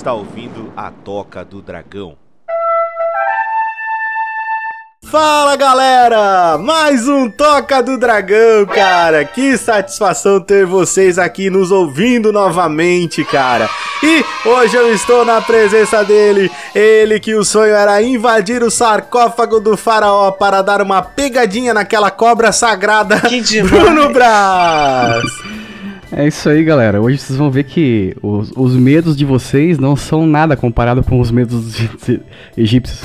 Está ouvindo a Toca do Dragão. Fala galera! Mais um Toca do Dragão, cara! Que satisfação ter vocês aqui nos ouvindo novamente, cara! E hoje eu estou na presença dele, ele que o sonho era invadir o sarcófago do faraó para dar uma pegadinha naquela cobra sagrada. Bruno Braz! É isso aí, galera. Hoje vocês vão ver que os, os medos de vocês não são nada comparado com os medos dos egí- egípcios.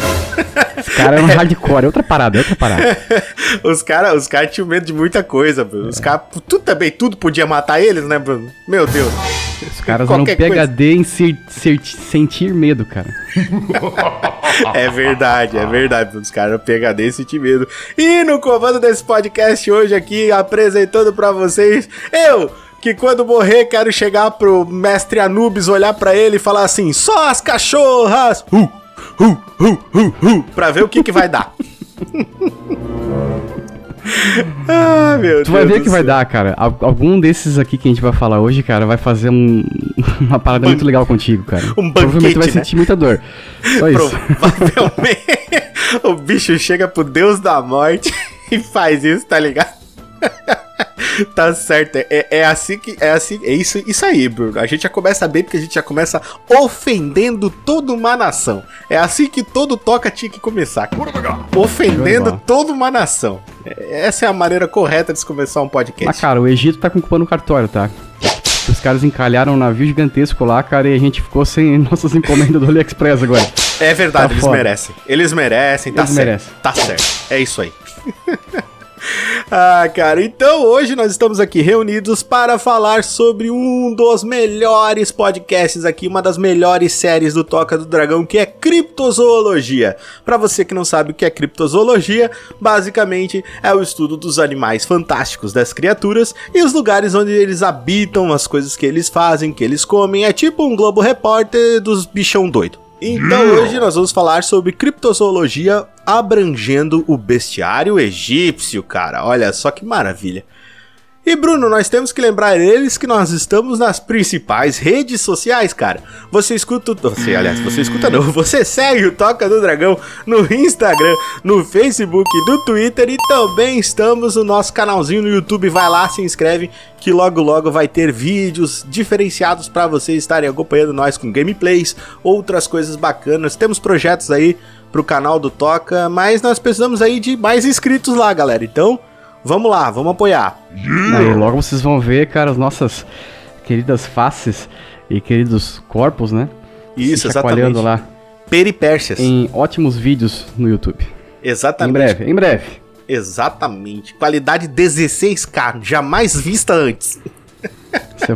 Os caras eram hardcore, é outra parada, é outra parada. Os caras os cara tinham medo de muita coisa, Bruno. Os caras, tudo também, tudo podia matar eles, né, Bruno? Meu Deus. Os caras eram Qualquer coisa. PHD em ser- ser- sentir medo, cara. É verdade, é verdade. Bruno. Os caras eram PHD e sentir medo. E no comando desse podcast hoje aqui, apresentando pra vocês, eu, que quando morrer quero chegar pro mestre Anubis, olhar pra ele e falar assim, só as cachorras! Uh, uh, uh, uh, uh, pra ver o que que vai dar. ah, meu Tu vai Deus ver do que vai dar, cara. Al- Algum desses aqui que a gente vai falar hoje, cara, vai fazer um- uma parada muito legal contigo, cara. Um Provavelmente vai banquete, né? sentir muita dor. Só isso. Provavelmente o bicho chega pro deus da morte e faz isso, tá ligado? tá certo, é, é assim que. É assim. É isso, isso aí, Bruno. A gente já começa bem porque a gente já começa ofendendo toda uma nação. É assim que todo toca tinha que começar. Ofendendo toda uma nação. É- Essa é a maneira correta de se começar um podcast. Mas, cara, o Egito tá com culpa no cartório, tá? Os caras encalharam um navio gigantesco lá, cara, e a gente ficou sem nossas encomendas do AliExpress agora. É verdade, Tá eles foda. merecem. Eles merecem, tá Eles certo. merecem. Tá certo. É isso aí. ah, cara, então hoje nós estamos aqui reunidos para falar sobre um dos melhores podcasts aqui, uma das melhores séries do Toca do Dragão, que é Criptozoologia. Para você que não sabe o que é criptozoologia, basicamente é o estudo dos animais fantásticos das criaturas e os lugares onde eles habitam, as coisas que eles fazem, que eles comem. É tipo um Globo Repórter dos bichão doido. Então hoje nós vamos falar sobre criptozoologia abrangendo o bestiário egípcio, cara. Olha só que maravilha. E Bruno, nós temos que lembrar eles que nós estamos nas principais redes sociais, cara. Você escuta, você, aliás, você escuta não, você segue o Toca do Dragão no Instagram, no Facebook, no Twitter e também estamos no nosso canalzinho no YouTube. Vai lá, se inscreve que logo logo vai ter vídeos diferenciados para vocês estarem acompanhando nós com gameplays, outras coisas bacanas. Temos projetos aí pro canal do Toca, mas nós precisamos aí de mais inscritos lá, galera. Então, vamos lá, vamos apoiar. Aí logo vocês vão ver, cara, as nossas queridas faces e queridos corpos, né? Isso, exatamente. lá Peripécias. em ótimos vídeos no YouTube. Exatamente. Em breve, em breve. Exatamente. Qualidade 16K, jamais vista antes. Você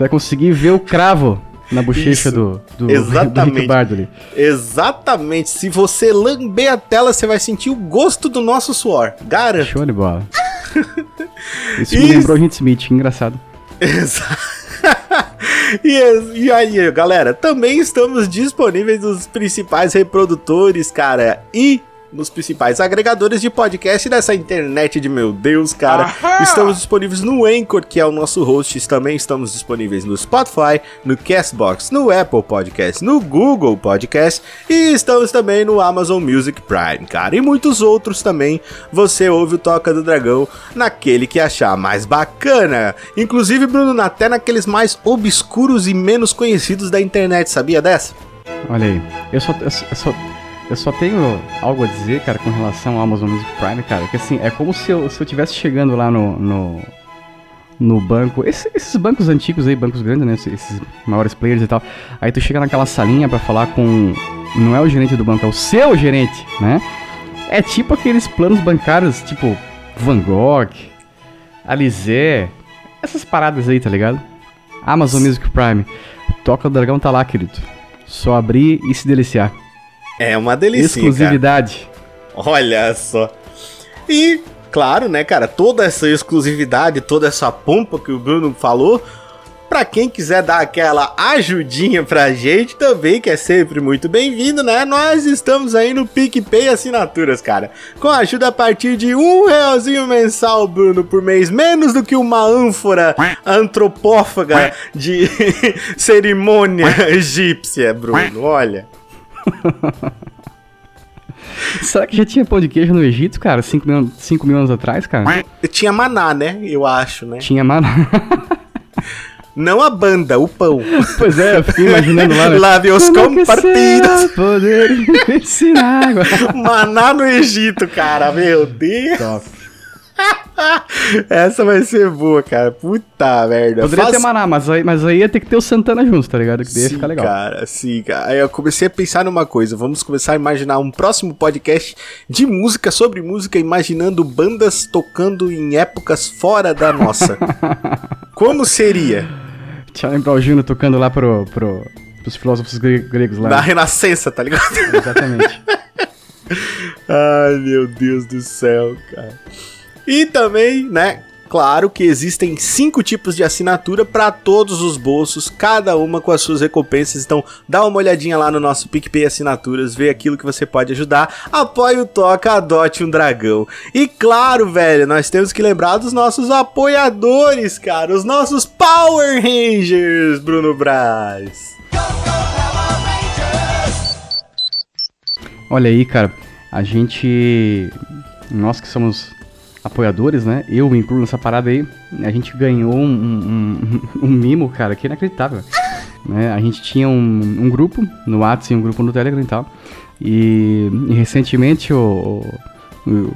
vai conseguir ver o cravo na bochecha do, do, exatamente. do Rick Bardo ali. Exatamente. Se você lamber a tela, você vai sentir o gosto do nosso suor. Garanto. Show de bola. Isso me lembrou o Hint Smith, engraçado. Exa- e, e aí, galera, também estamos disponíveis nos principais reprodutores, cara, e nos principais agregadores de podcast dessa internet de meu Deus, cara. Estamos disponíveis no Anchor, que é o nosso host. Também estamos disponíveis no Spotify, no Castbox, no Apple Podcast, no Google Podcast e estamos também no Amazon Music Prime, cara. E muitos outros também. Você ouve o Toca do Dragão naquele que achar mais bacana. Inclusive, Bruno, até naqueles mais obscuros e menos conhecidos da internet, sabia dessa? Olha aí. Eu só, eu, só- eu só, tenho algo a dizer, cara, com relação ao Amazon Music Prime, cara. Que assim, é como se eu, se eu tivesse chegando lá no. no no banco, esse- esses bancos antigos aí, bancos grandes, né? Esses, maiores players e tal. Aí tu chega naquela salinha pra falar com. Não é o gerente do banco, é o seu gerente, né? É tipo aqueles planos bancários, tipo Van Gogh, Alizé, essas paradas aí, tá ligado? Amazon Music Prime. Toca do Dragão tá lá, querido. Só abrir e se deliciar. É uma delícia. Exclusividade. Olha só. E, claro, né, cara, toda essa exclusividade, toda essa pompa que o Bruno falou, Pra quem quiser dar aquela ajudinha pra gente também, que é sempre muito bem-vindo, né? Nós estamos aí no PicPay Assinaturas, cara. Com ajuda a partir de um realzinho mensal, Bruno, por mês. Menos do que uma ânfora antropófaga de cerimônia egípcia, Bruno. Olha. Será que já tinha pão de queijo no Egito, cara? 5 mil, cinco mil anos atrás, cara? Tinha maná, né? Eu acho, né? Tinha maná. Não a banda, o pão. Pois é, eu fiquei imaginando lá. Né? Lave os compartidos. poder ensinar água. Maná no Egito, cara. Meu Deus. Top. Essa vai ser boa, cara. Puta merda. Poderia Faz... ter Maná, mas aí, mas aí ia ter que ter o Santana junto, tá ligado? Que daí sim, ficar legal. Cara, sim, cara. Aí eu comecei a pensar numa coisa. Vamos começar a imaginar um próximo podcast de música, sobre música, imaginando bandas tocando em épocas fora da nossa. Como seria? Charlie Brown Jr. tocando lá pro, pro, pros filósofos gregos lá. Na Renascença, tá ligado? Exatamente. Ai, meu Deus do céu, cara. E também, né, Claro que existem cinco tipos de assinatura para todos os bolsos, cada uma com as suas recompensas. Então, dá uma olhadinha lá no nosso PicPay Assinaturas, vê aquilo que você pode ajudar. Apoie o Toca, adote um dragão. E claro, velho, nós temos que lembrar dos nossos apoiadores, cara, os nossos Power Rangers, Bruno Braz. Olha aí, cara, a gente. Nós que somos apoiadores, né? Eu me incluo nessa parada aí. A gente ganhou um, um, um, um mimo, cara, que é inacreditável. né? A gente tinha um, um grupo no WhatsApp e um grupo no Telegram e tal. E, e recentemente o, o,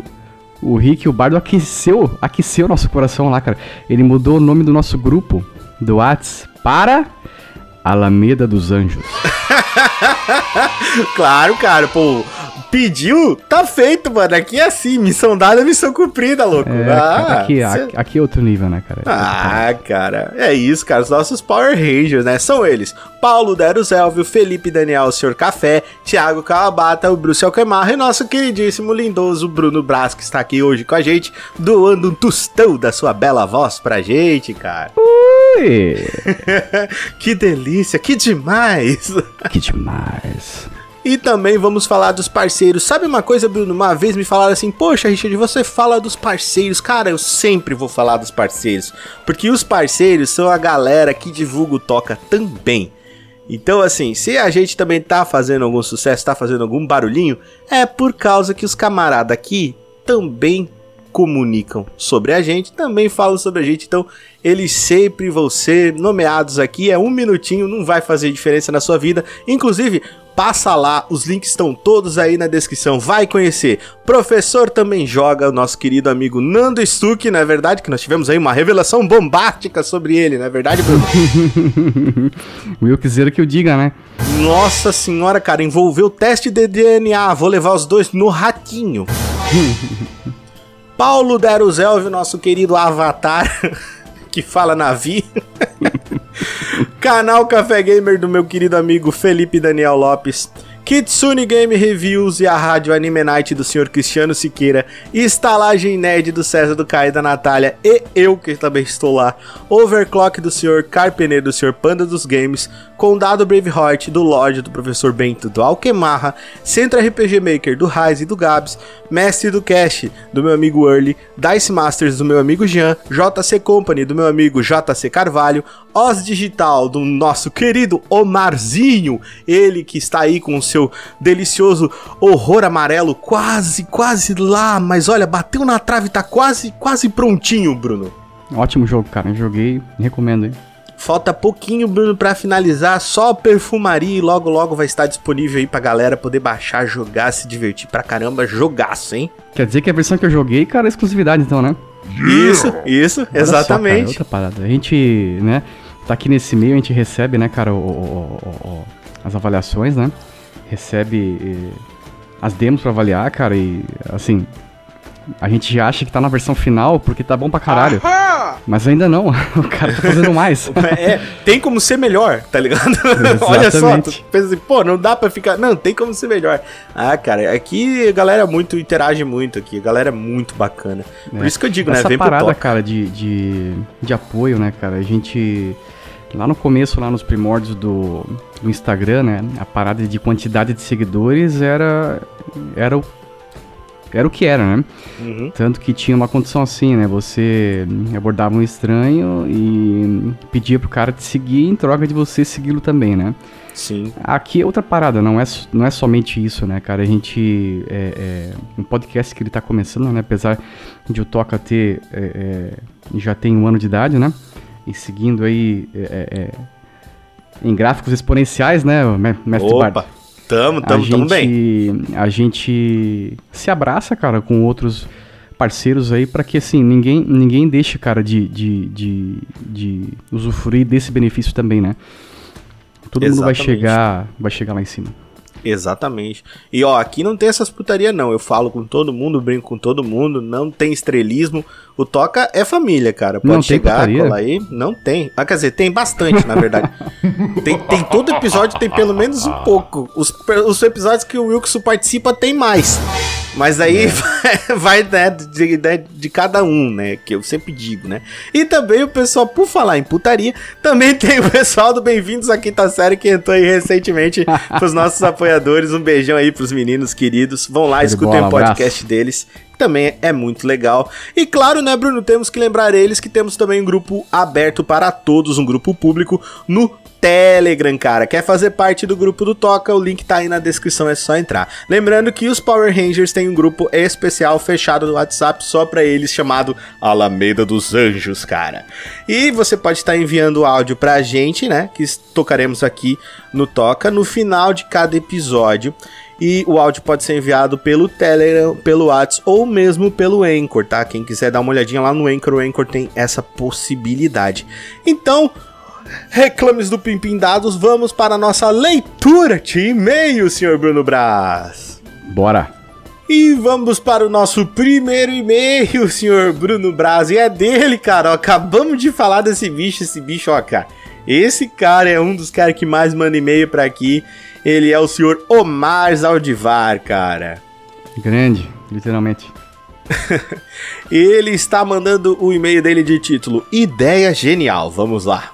o Rick, o Bardo, aqueceu, aqueceu nosso coração lá, cara. Ele mudou o nome do nosso grupo do WhatsApp para Alameda dos Anjos. claro, cara, pô pediu, tá feito, mano. Aqui é assim, missão dada, missão cumprida, louco. É, ah, aqui, cê... aqui, aqui, é outro nível, né, cara? Ah, cara, é isso, cara. Os nossos Power Rangers, né? São eles: Paulo Deros Elvio, Felipe Daniel, o Senhor Café, Thiago Kawabata, o Bruce Alquemarra e nosso queridíssimo, lindoso Bruno Brás, que está aqui hoje com a gente, doando um tostão da sua bela voz pra gente, cara. Ui! que delícia, que demais! Que demais. E também vamos falar dos parceiros. Sabe uma coisa, Bruno? Uma vez me falaram assim: Poxa, Richard, você fala dos parceiros. Cara, eu sempre vou falar dos parceiros. Porque os parceiros são a galera que divulga o Toca também. Então, assim, se a gente também tá fazendo algum sucesso, tá fazendo algum barulhinho, é por causa que os camaradas aqui também comunicam sobre a gente, também falam sobre a gente. Então, eles sempre vão ser nomeados aqui. É um minutinho, não vai fazer diferença na sua vida. Inclusive, passa lá, os links estão todos aí na descrição, vai conhecer. Professor também joga, o nosso querido amigo Nando Stuck, não é verdade? Que nós tivemos aí uma revelação bombástica sobre ele, não é verdade, Bruno? Will quiser que eu diga, né? Nossa senhora, cara, envolveu o teste de DNA, vou levar os dois no ratinho. Paulo Deruzelvio, nosso querido avatar, que fala navio. Canal Café Gamer do meu querido amigo Felipe Daniel Lopes. Kitsune Game Reviews e a Rádio Anime Night do Sr. Cristiano Siqueira, Estalagem Nerd do César do Caio da Natália e eu que também estou lá, Overclock do Sr. Carpene do Sr. Panda dos Games, Condado Braveheart do Lorde do Professor Bento do Alquemarra, Centro RPG Maker do Raiz e do Gabs, Mestre do Cash do meu amigo Early, Dice Masters do meu amigo Jean, JC Company do meu amigo JC Carvalho, Oz Digital do nosso querido Omarzinho, ele que está aí com o seu delicioso horror amarelo quase, quase lá, mas olha, bateu na trave, tá quase, quase prontinho, Bruno. Ótimo jogo, cara, joguei, recomendo, hein. Falta pouquinho, Bruno, para finalizar. Só perfumaria e logo logo vai estar disponível aí pra galera poder baixar, jogar, se divertir pra caramba. Jogaço, hein? Quer dizer que a versão que eu joguei, cara, é exclusividade então, né? Isso, isso, Olha exatamente. Só, cara, outra parada. A gente, né, tá aqui nesse meio, a gente recebe, né, cara, o, o, o, as avaliações, né? Recebe eh, as demos para avaliar, cara, e assim, a gente já acha que tá na versão final porque tá bom pra caralho. Mas ainda não, o cara tá fazendo mais. é, tem como ser melhor, tá ligado? Olha só, tu pensa assim, pô, não dá pra ficar. Não, tem como ser melhor. Ah, cara, aqui a galera muito interage muito aqui, a galera é muito bacana. Por é. isso que eu digo, Essa né? Essa parada, cara, de, de, de apoio, né, cara? A gente lá no começo, lá nos primórdios do, do Instagram, né? A parada de quantidade de seguidores era, era o era o que era, né? Uhum. Tanto que tinha uma condição assim, né? Você abordava um estranho e pedia pro cara te seguir em troca de você segui-lo também, né? Sim. Aqui é outra parada, não é, não é somente isso, né, cara? A gente. É, é um podcast que ele tá começando, né? Apesar de o Toca ter. É, é, já tem um ano de idade, né? E seguindo aí. É, é, em gráficos exponenciais, né, mestre Opa. Bard? Tamo, tamo, tamo bem. A gente se abraça, cara, com outros parceiros aí para que assim ninguém ninguém deixe cara de, de, de, de usufruir desse benefício também né todo Exatamente. mundo vai chegar vai chegar lá em cima Exatamente. E ó, aqui não tem essas putaria não. Eu falo com todo mundo, brinco com todo mundo, não tem estrelismo. O Toca é família, cara. Pode não chegar, colar aí. Não tem. Ah, quer dizer, tem bastante, na verdade. tem, tem todo episódio, tem pelo menos um pouco. Os, os episódios que o Wilson participa tem mais. Mas aí é. vai, né, de, de, de, cada um, né? Que eu sempre digo, né? E também o pessoal, por falar em putaria, também tem o pessoal do Bem-vindos à Quinta Série que entrou aí recentemente pros nossos apoiadores. Um beijão aí pros meninos queridos. Vão lá, escutem o podcast deles também é muito legal. E claro, né, Bruno, temos que lembrar eles que temos também um grupo aberto para todos, um grupo público no Telegram, cara. Quer fazer parte do grupo do Toca? O link tá aí na descrição, é só entrar. Lembrando que os Power Rangers têm um grupo especial fechado no WhatsApp só para eles, chamado Alameda dos Anjos, cara. E você pode estar enviando áudio pra gente, né? Que tocaremos aqui no Toca no final de cada episódio. E o áudio pode ser enviado pelo Telegram, pelo WhatsApp ou mesmo pelo Anchor, tá? Quem quiser dar uma olhadinha lá no Anchor, o Anchor tem essa possibilidade. Então, reclames do Pimpim Dados, vamos para a nossa leitura de e-mail, senhor Bruno Braz. Bora! E vamos para o nosso primeiro e-mail, senhor Bruno Braz. E é dele, cara. Ó, acabamos de falar desse bicho, esse bicho, ó, cara. Esse cara é um dos caras que mais manda e-mail para aqui. Ele é o senhor Omar Zaldivar, cara. Grande, literalmente. Ele está mandando o e-mail dele de título Ideia Genial. Vamos lá.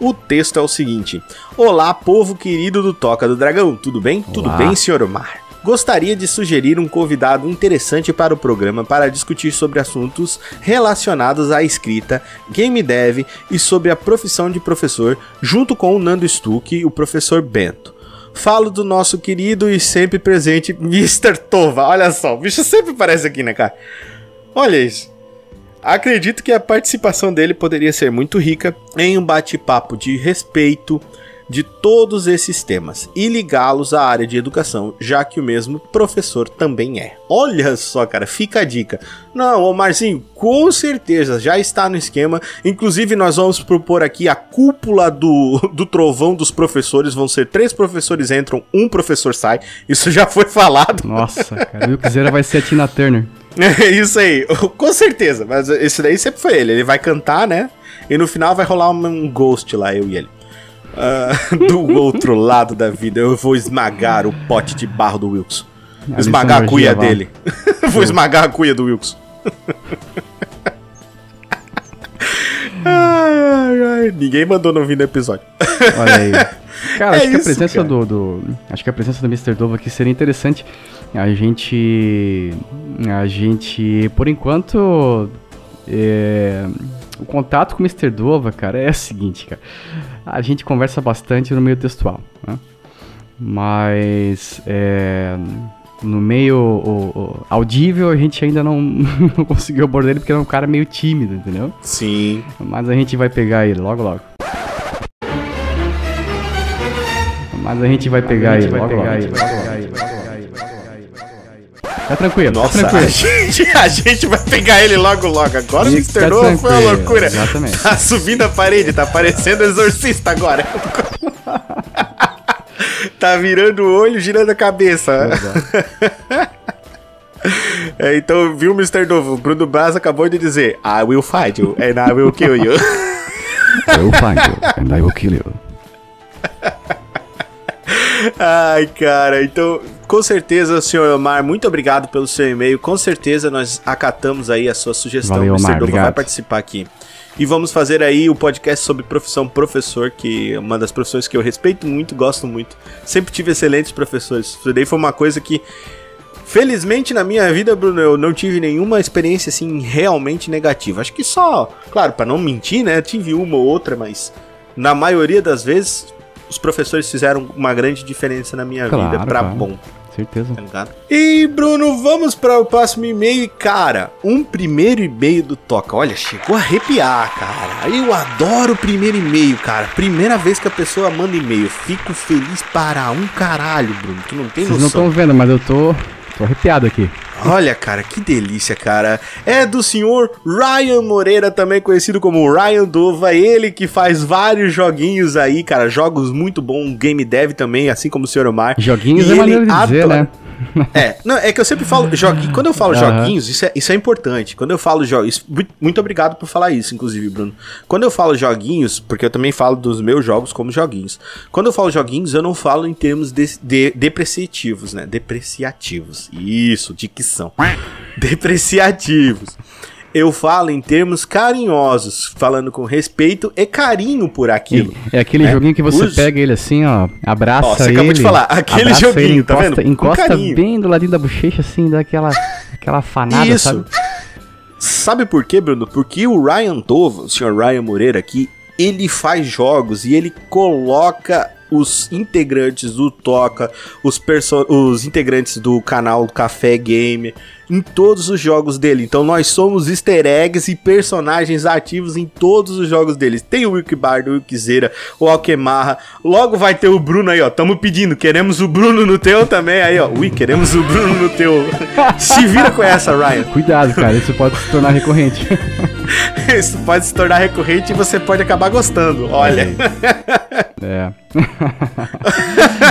O texto é o seguinte: Olá, povo querido do Toca do Dragão, tudo bem? Olá. Tudo bem, senhor Omar? Gostaria de sugerir um convidado interessante para o programa para discutir sobre assuntos relacionados à escrita, game dev e sobre a profissão de professor, junto com o Nando Stuck e o professor Bento. Falo do nosso querido e sempre presente Mr. Tova. Olha só, o bicho sempre aparece aqui, né, cara? Olha isso. Acredito que a participação dele poderia ser muito rica em um bate-papo de respeito de todos esses temas e ligá-los à área de educação, já que o mesmo professor também é. Olha só, cara, fica a dica. Não, Omarzinho, com certeza já está no esquema. Inclusive, nós vamos propor aqui a cúpula do, do trovão dos professores. Vão ser três professores entram, um professor sai. Isso já foi falado. Nossa, cara, o Kizera vai ser a Tina Turner. É isso aí, com certeza. Mas esse daí sempre foi ele. Ele vai cantar, né? E no final vai rolar um ghost lá, eu e ele. Uh, do outro lado da vida, eu vou esmagar o pote de barro do Wilson. esmagar a cuia dele. vou esmagar a cuia do Wilson. Ai, ai, ai. Ninguém mandou não vir no episódio. Olha aí. Cara, é acho isso, que a presença cara. Do, do, Acho que a presença do Mr. Dova aqui seria interessante. A gente. A gente, por enquanto. É, o contato com o Mr. Dova, cara, é o seguinte, cara. A gente conversa bastante no meio textual, né? Mas. É, no meio o, o, audível a gente ainda não, não conseguiu abordar ele porque ele é um cara meio tímido, entendeu? Sim. Mas a gente vai pegar ele logo logo. Mas a gente vai pegar ele logo logo. Tá tranquilo, tá Nossa, tá tranquilo. A gente, a gente vai pegar ele logo logo. Agora o Mr. Tá foi uma loucura. Exatamente. Tá subindo a parede, tá parecendo exorcista agora. Tá virando o olho, girando a cabeça. É, então, viu, Mr. Novo? O Bruno Braz acabou de dizer: I will find you and I will kill you. I will find you and I will kill you. Ai, cara, então, com certeza, senhor Omar, muito obrigado pelo seu e-mail. Com certeza nós acatamos aí a sua sugestão. Valeu, Omar, Mr. Dova vai participar aqui. E vamos fazer aí o podcast sobre profissão professor, que é uma das profissões que eu respeito muito, gosto muito. Sempre tive excelentes professores. Isso daí foi uma coisa que Felizmente na minha vida, Bruno, eu não tive nenhuma experiência assim realmente negativa. Acho que só, claro, para não mentir, né, tive uma ou outra, mas na maioria das vezes os professores fizeram uma grande diferença na minha Claro, vida para claro. bom, Certeza. tá ligado? E Bruno, vamos para o próximo e-mail e cara, um primeiro e-mail do Toca. Olha, chegou a arrepiar, cara. Eu adoro o primeiro e-mail, cara. Primeira vez que a pessoa manda e-mail, fico feliz para um caralho, Bruno. Tu não tem Vocês não noção. estão vendo, mas eu tô, tô arrepiado aqui. Olha, cara, que delícia, cara. É do senhor Ryan Moreira, também conhecido como Ryan Dova, ele que faz vários joguinhos aí, cara, jogos muito bons, game dev também, assim como o senhor Omar. Joguinhos E é ele maneiro de dizer, né? É, não, é que eu sempre falo joguinho. Quando eu falo Aham. joguinhos, isso é, isso é importante. Quando eu falo jogos. Muito, muito obrigado por falar isso, inclusive, Bruno. Quando eu falo joguinhos, porque eu também falo dos meus jogos como joguinhos. Quando eu falo joguinhos, eu não falo em termos de, de- depreciativos, né? Depreciativos. Isso, dicção. Depreciativos. Eu falo em termos carinhosos, falando com respeito e carinho por aquilo. É aquele É, joguinho que você os- pega ele assim, ó, abraça Ó, você ele. acabou de falar, aquele joguinho, ele, tá encosta, vendo? Com Encosta bem do ladinho da bochecha, assim, dá aquela, aquela fanada, Isso. sabe? Sabe por quê, Bruno? Porque o Ryan Tova, o senhor Ryan Moreira aqui, ele faz jogos e ele coloca os integrantes do Toca, os, os integrantes do canal Café Game, em todos os jogos dele. Então nós somos easter eggs e personagens ativos em todos os jogos deles. Tem o Wikibard, o Wikizera, o Alquemarra. Logo vai ter o Bruno aí, ó. Tamo pedindo, queremos o Bruno no teu também aí, ó. Ui, queremos o Bruno no teu. Se vira com essa, Ryan. Cuidado, cara, isso pode se tornar recorrente. Isso pode se tornar recorrente e você pode acabar gostando. Olha. É.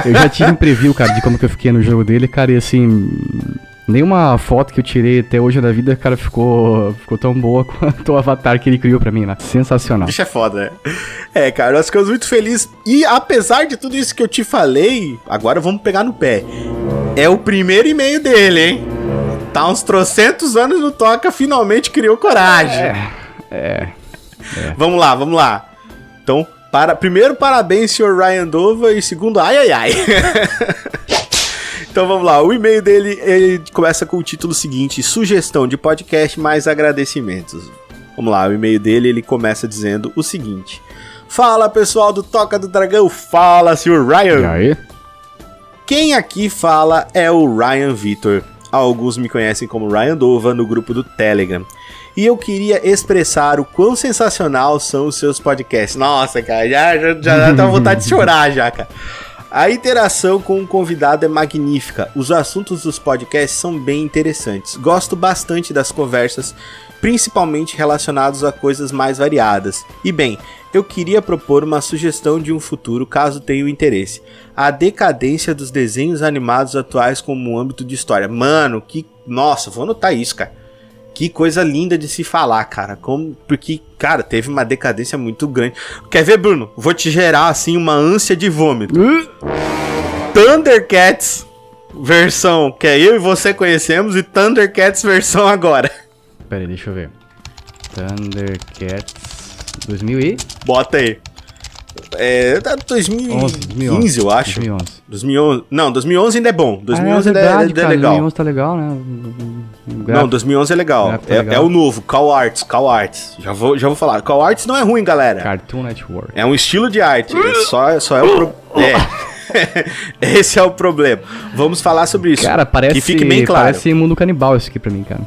eu já tive um preview, cara, de como que eu fiquei no jogo dele, cara, e assim. Nenhuma foto que eu tirei até hoje da vida, cara, ficou, ficou tão boa quanto o avatar que ele criou pra mim, né? Sensacional. Bicho é foda, né? É, cara, nós ficamos muito felizes. E apesar de tudo isso que eu te falei, agora vamos pegar no pé. É o primeiro e-mail dele, hein? Tá uns trocentos anos no Toca, finalmente criou coragem. É. Vamos lá, vamos lá. Então, para, primeiro, parabéns, senhor Ryan Dova. E segundo, ai, ai, ai. então vamos lá. O e-mail dele ele começa com o título seguinte: Sugestão de podcast mais agradecimentos. Vamos lá, o e-mail dele ele começa dizendo o seguinte: Fala pessoal do Toca do Dragão, fala, senhor Ryan. E aí? Quem aqui fala é o Ryan Vitor. Alguns me conhecem como Ryan Dova no grupo do Telegram. E eu queria expressar o quão sensacional são os seus podcasts. Nossa, cara, já, já, já vontade de chorar já, cara. A interação com o convidado é magnífica. Os assuntos dos podcasts são bem interessantes. Gosto bastante das conversas, principalmente relacionados a coisas mais variadas. E bem, eu queria propor uma sugestão de um futuro, caso tenha interesse. A decadência dos desenhos animados atuais como âmbito de história. Mano, que. Nossa, vou anotar isso, cara. Que coisa linda de se falar, cara. Como, porque, cara, teve uma decadência muito grande. Quer ver, Bruno? Vou te gerar, assim, uma ânsia de vômito. Thundercats versão que é eu e você conhecemos e Thundercats versão agora. Pera aí, deixa eu ver. Thundercats 2000 e? Bota aí. É, tá 2015, 2011, eu acho. 2011. 2011. Não, 2011 ainda é bom. 2011 ah, é é- verdade, ainda é cara, legal. 2011 tá legal, né? Não, 2011 é legal. Tá É, legal. é o novo, Call Arts, Call Arts. Já vou, já vou falar. Call Arts não é ruim, galera. Cartoon Network. É um estilo de arte. É só, só é o pro... É. Esse é o problema. Vamos falar sobre isso. Cara, parece, que fique bem claro. parece mundo canibal isso aqui pra mim, cara.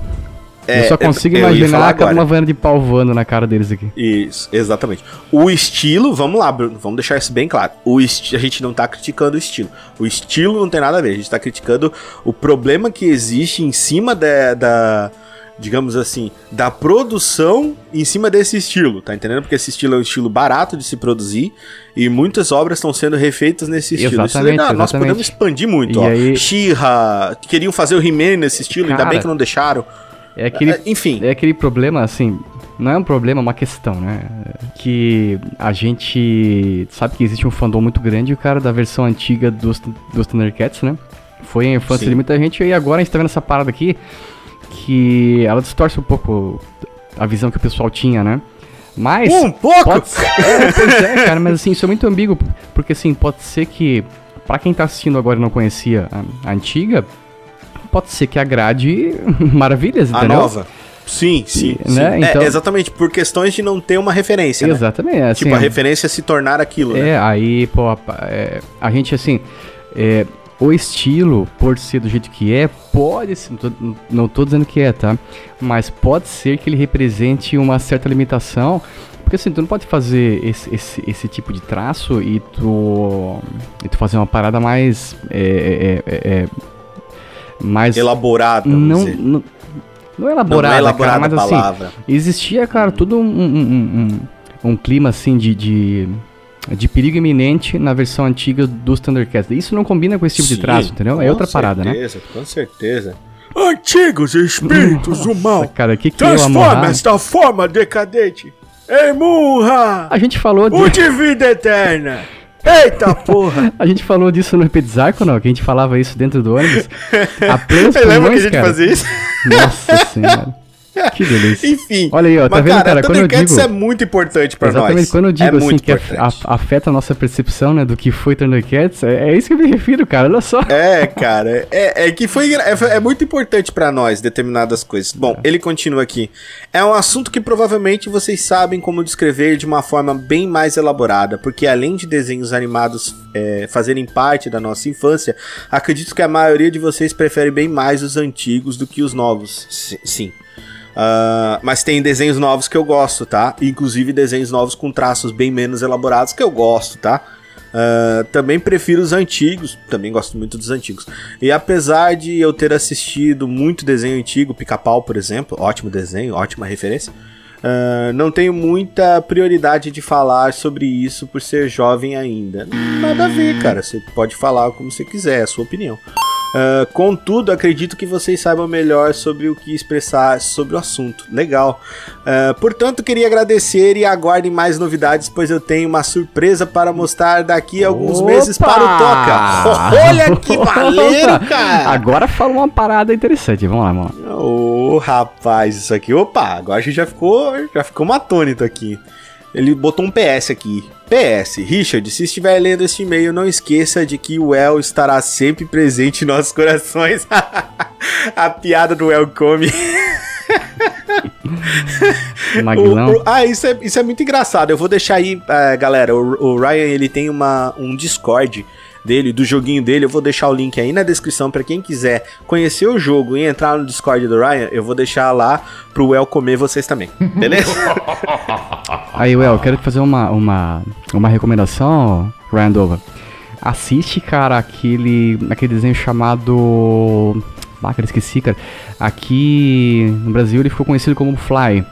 É, eu só consigo eu imaginar agora. uma vana de pau voando na cara deles aqui. Isso, exatamente. O estilo, vamos lá, Bruno, vamos deixar isso bem claro. O esti- a gente não tá criticando o estilo. O estilo não tem nada a ver, a gente tá criticando o problema que existe em cima da, da- digamos assim, da produção em cima desse estilo, tá entendendo? Porque esse estilo é um estilo barato de se produzir e muitas obras estão sendo refeitas nesse estilo. Isso Exatamente, daí, nós exatamente. podemos expandir muito, E ó. aí- queriam fazer o He-Man nesse estilo, ainda Cara, bem que não deixaram. É aquele, É, Enfim, é aquele problema, assim, não é um problema, é uma questão, né? Que a gente sabe que existe um fandom muito grande o cara da versão antiga dos, dos Thundercats, né? Foi a infância Sim. de muita gente e agora a gente tá vendo essa parada aqui que ela distorce um pouco a visão que o pessoal tinha, né? Mas. Um pouco? Pode ser, é, pois é, cara, mas assim, isso é muito ambíguo. Porque assim, pode ser que. Pra quem tá assistindo agora e não conhecia a, a antiga, pode ser que agrade maravilhas, A entendeu? nova. Sim, sim. E, sim. né, É, então- exatamente, por questões de não ter uma referência. né? Exatamente. é, Assim, Tipo, a referência se tornar aquilo, né? É, aí, pô, a, é, a gente, assim, é, o estilo, por ser do jeito que é, pode ser, não tô dizendo que é, tá? Mas pode ser que ele represente uma certa limitação, porque assim, tu não pode fazer esse, esse, esse tipo de traço e tu, e tu fazer uma parada mais, é, é, é, é, mais... Elaborado, vamos não, dizer. não, não é Não, não elaborada, é elaborada cara, mas assim, palavra. Existia, cara, todo um, um, um, um- um clima assim de, de, de perigo iminente na versão antiga dos Thundercats. Isso não combina com esse tipo de Sim, traço, entendeu? com É outra parada, né? certeza, Com certeza. Antigos espíritos do mal, Cara, o que que eu amarrar? esta forma decadente em Munra, A gente falou de, de vida eterna. Eita porra! a gente falou disso no Epizarco, não? Que a gente falava isso dentro do ônibus. A plenos Você lembra que a gente cara. fazia isso? Nossa senhora. Que delícia. Enfim. Olha aí, ó, tá mas, vendo, cara, cara? Quando eu digo- é muito importante pra Exatamente, nós. quando eu digo é assim que importante. af- afeta a nossa percepção, né, do que foi Thundercats, é, é isso que eu me refiro, cara, olha só. É, cara, é, é que foi é, é muito importante pra nós determinadas coisas. Bom, ele continua aqui. É um assunto que provavelmente vocês sabem como descrever de uma forma bem mais elaborada, porque além de desenhos animados é, fazerem parte da nossa infância, acredito que a maioria de vocês prefere bem mais os antigos do que os novos. Si- Sim. Ah, mas tem desenhos novos que eu gosto, tá? Inclusive desenhos novos com traços bem menos elaborados que eu gosto, tá? Ah, também prefiro os antigos, também gosto muito dos antigos. E apesar de eu ter assistido muito desenho antigo, Pica-Pau, por exemplo, ótimo desenho, ótima referência, ah, não tenho muita prioridade de falar sobre isso por ser jovem ainda. Nada a ver, cara. Você pode falar como você quiser, é a sua opinião. Ah, contudo, acredito que vocês saibam melhor sobre o que expressar sobre o assunto. Legal. Ah, portanto, queria agradecer e aguardem mais novidades, pois eu tenho uma surpresa para mostrar daqui a alguns Opa! meses para o Toca. Olha que valeiro, cara! Agora fala uma parada interessante, vamos lá, lá. Ô, rapaz, isso aqui. Opa, agora a gente já ficou, já ficou atônito aqui. Ele botou um PS aqui. PS, Richard, se estiver lendo este e-mail, não esqueça de que o El estará sempre presente em nossos corações. a piada do El come. O- o- ah, isso é, isso é muito engraçado. Eu vou deixar aí, eh, galera. O, o Ryan ele tem uma, um Discord dele, do joguinho dele. Eu vou deixar o link aí na descrição pra quem quiser conhecer o jogo e entrar no Discord do Ryan. Eu vou deixar lá pro El comer vocês também. Beleza? Aí, Well, eu quero te fazer uma, uma, uma recomendação, Ryan Dover. Assiste, cara, aquele, aquele desenho chamado. Ah, cara, esqueci, cara. Aqui no Brasil ele ficou conhecido como Fly.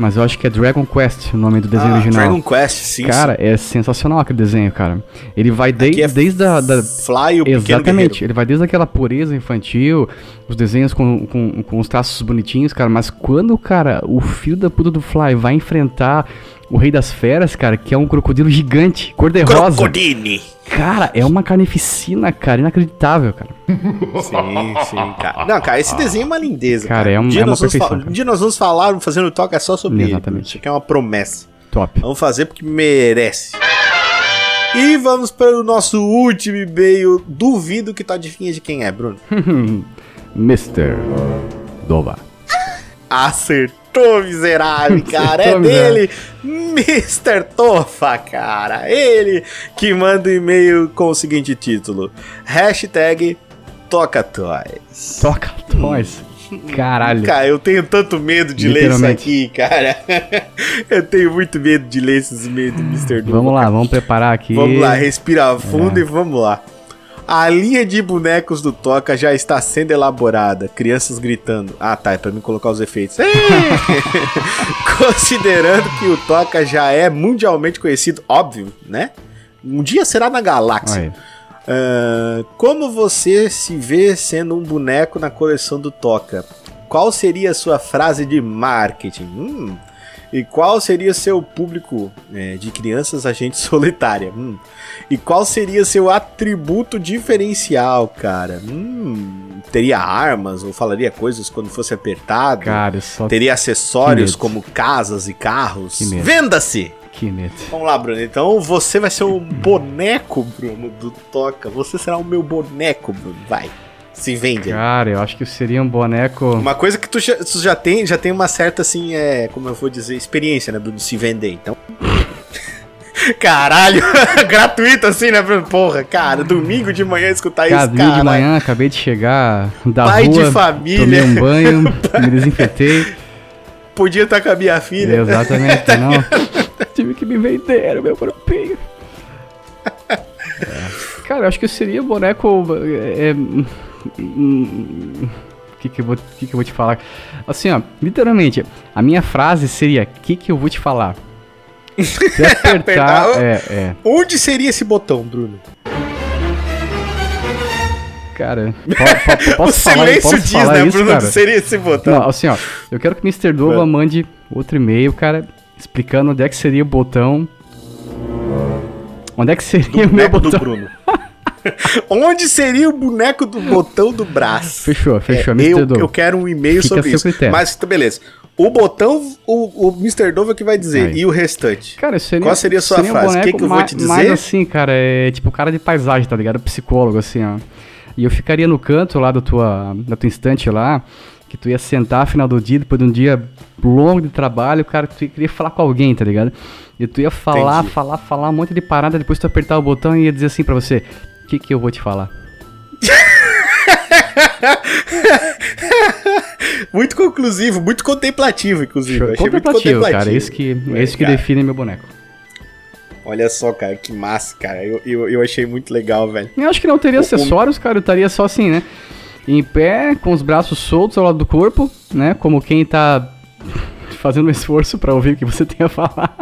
Mas eu acho que é Dragon Quest o nome do desenho Ah, original. Dragon Quest, sim. cara, é sensacional aquele desenho, cara. Ele vai de- é desde a. Da, Fly, o Exatamente, ele vai desde aquela pureza infantil, os desenhos com, com, com os traços bonitinhos, cara, mas quando, cara, o filho da puta do Fly vai enfrentar o Rei das Feras, cara, que é um crocodilo gigante, cor-de-rosa, Crocodile. cara, é uma carnificina, cara, inacreditável, cara. Sim, sim, cara. Não, cara, esse desenho é uma lindeza. Cara, é um- dia é uma nós vamos perfeição, falar- cara. Um dia nós vamos falar, fazendo toque é só sobre ele. Exatamente. Isso aqui é uma promessa. Top. Vamos fazer porque merece. E vamos para o nosso último e-mail. Duvido que tu adivinha de quem é, Bruno. Mr. Dova. Acertou, miserável, cara. é dele, Mr. Tofa, cara. Ele que manda o e-mail com o seguinte título: Hashtag Toca Toys. Toca Toys. Caralho. Cara, eu tenho tanto medo de ler isso aqui, cara. eu tenho muito medo de ler esses e-mails do Mr. Tofa. Vamos lá, vamos preparar aqui. Vamos lá, respira fundo É. e vamos lá. A linha de bonecos do Toca já está sendo elaborada. Crianças gritando. Ah, tá, é pra mim colocar os efeitos. Ei! Considerando que o Toca já é mundialmente conhecido, óbvio, né? Um dia será na galáxia. Ah, como você se vê sendo um boneco na coleção do Toca? Qual seria a sua frase de marketing? Hum. E qual seria seu público é, de crianças agente solitária? Hum. E qual seria seu atributo diferencial, cara? Hum. teria armas ou falaria coisas quando fosse apertado. Cara, só. Teria acessórios como casas e carros. Venda-se! Vamos lá, Bruno. Então você vai ser o boneco, Bruno, do Toca. Você será o meu boneco, Bruno. Vai. Se vende. aí. Cara, eu acho que seria um boneco. Uma coisa que tu já, tu já tem, já tem uma certa, assim, é, como eu vou dizer, experiência, né, Bruno? Se vender. Então. Caralho! Gratuito assim, né, Bruno? Porra, cara, domingo de manhã escutar Cara, isso, domingo cara. de manhã, acabei de chegar da Pai de rua, família. tomei um banho, me desinfetei. Podia estar com a minha filha. Exatamente, não. Tive que me vender o meu corpinho. É. Cara, eu acho que seria boneco. é, O que, que, eu vou- que, que eu vou te falar? Assim, ó, literalmente, a minha frase seria: O que, que eu vou te falar? Se apertar. É, é. Onde seria esse botão, Bruno? Cara, po- po- posso o silêncio diz, né, isso, Bruno? cara? Seria esse botão. Não, assim, ó, eu quero que o Mr. Dova mande outro e-mail, cara, explicando onde é que seria o botão. Onde é que seria o meu boneco do botão? Bruno. Onde seria o boneco do botão do braço? Fechou, fechou, É, eu, eu quero um e-mail Fica sobre isso. critério. Mas tá, beleza. O botão, o, o Mr. Dova que vai dizer. Aí. E o restante? Cara, seria, Qual seria a sua um frase? O que que eu vou te dizer? Mais assim, cara, é tipo cara de paisagem, tá ligado? Psicólogo, assim, ó. E eu ficaria no canto lá da tua, da tua estante lá, que tu ia sentar final do dia, depois de um dia longo de trabalho, cara, tu queria falar com alguém, tá ligado? E tu ia falar, Entendi. falar, falar um monte de parada, depois tu apertar o botão e ia dizer assim pra você, que que eu vou te falar? Muito conclusivo, muito contemplativo, inclusive. Achei muito Contemplativo, contemplativo. cara, é isso que, é isso que cara. define meu boneco. Olha só, cara, que massa, cara. Eu, eu, eu achei muito legal, velho. Eu acho que não teria O- acessórios, cara. Eu estaria só assim, né? Em pé, com os braços soltos ao lado do corpo, né? Como quem tá fazendo um esforço pra ouvir o que você tem a falar.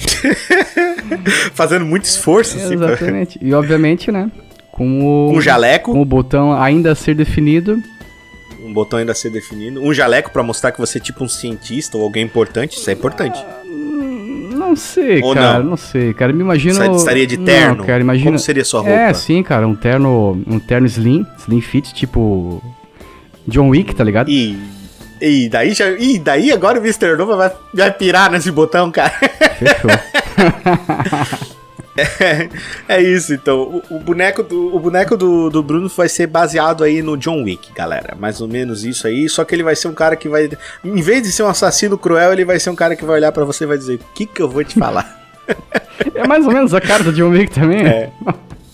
Fazendo muito esforço, assim, pra- Exatamente. E obviamente, né? Com o, um jaleco. com o botão ainda a ser definido. Um botão ainda a ser definido. Um jaleco pra mostrar que você é tipo um cientista ou alguém importante. Isso é importante. Hum, Não sei, Ou cara. não? Não? sei, cara. Me imagino. Estaria de terno? Não, cara, imagina. Como seria sua roupa? É, sim, cara. Um terno. Um terno slim. Slim fit, tipo. John Wick, tá ligado? E, e daí já. E daí agora o Mr. Nova vai, vai pirar nesse botão, cara. Fechou. É, é isso, então. O, o boneco, do, o boneco do, do Bruno vai ser baseado aí no John Wick, galera. Mais ou menos isso aí. Só que ele vai ser um cara que vai. Em vez de ser um assassino cruel, ele vai ser um cara que vai olhar pra você e vai dizer: O que que eu vou te falar? É mais ou menos a cara do John Wick também. É.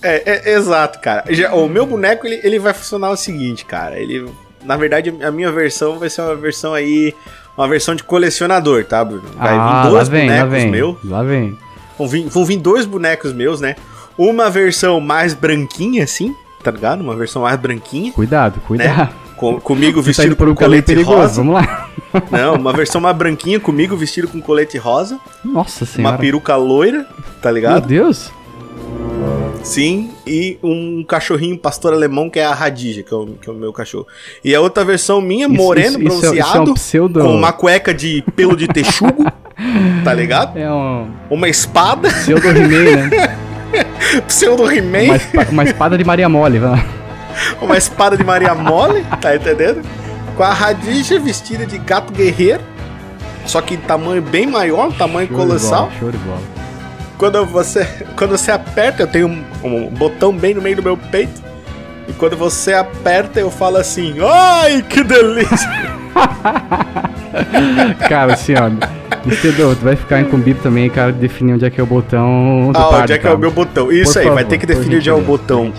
É, é, exato, cara. Já- o meu boneco, ele, ele vai funcionar o seguinte, cara. Ele, na verdade, a minha versão vai ser uma versão aí, uma versão de colecionador, tá, Bruno? Vai ah, vir lá dois vem, lá bonecos vem. meus. Lá vem. Vão vir, vão vir dois bonecos meus, né? Uma versão mais branquinha, assim, tá ligado? Uma versão mais branquinha, Cuidado, cuidado. com- comigo Você tá vestido indo por com um caminho colete perigoso, rosa. vamos lá. Não, uma versão mais branquinha comigo vestido com colete rosa, Nossa uma senhora. peruca loira, tá Meu ligado? Deus. Sim, e um cachorrinho pastor alemão que é a Radija, que é o, que é o meu cachorro. E a outra versão minha, Isso- moreno, isso- isso é- isso é um bronzeado, pseudo- com uma cueca de pelo de texugo, tá ligado? É um Uma espada, pseudo He-Man, né? pseudo He-Man, Uma, espa- uma espada de Maria Mole, vai uma espada de Maria Mole, tá entendendo? Com a Radija vestida de gato guerreiro, só que tamanho bem maior, tamanho Show de colossal. bola, Show de bola. Quando você, quando você aperta, eu tenho um, um botão bem no meio do meu peito. E quando você aperta, eu falo assim: Ai, que delícia! Cara, assim, ó. Do, tu vai ficar incumbido também, cara, de definir onde é que é o botão do ah, party, onde é que é o meu botão? Isso Por aí, vai favor, ter que definir onde é o botão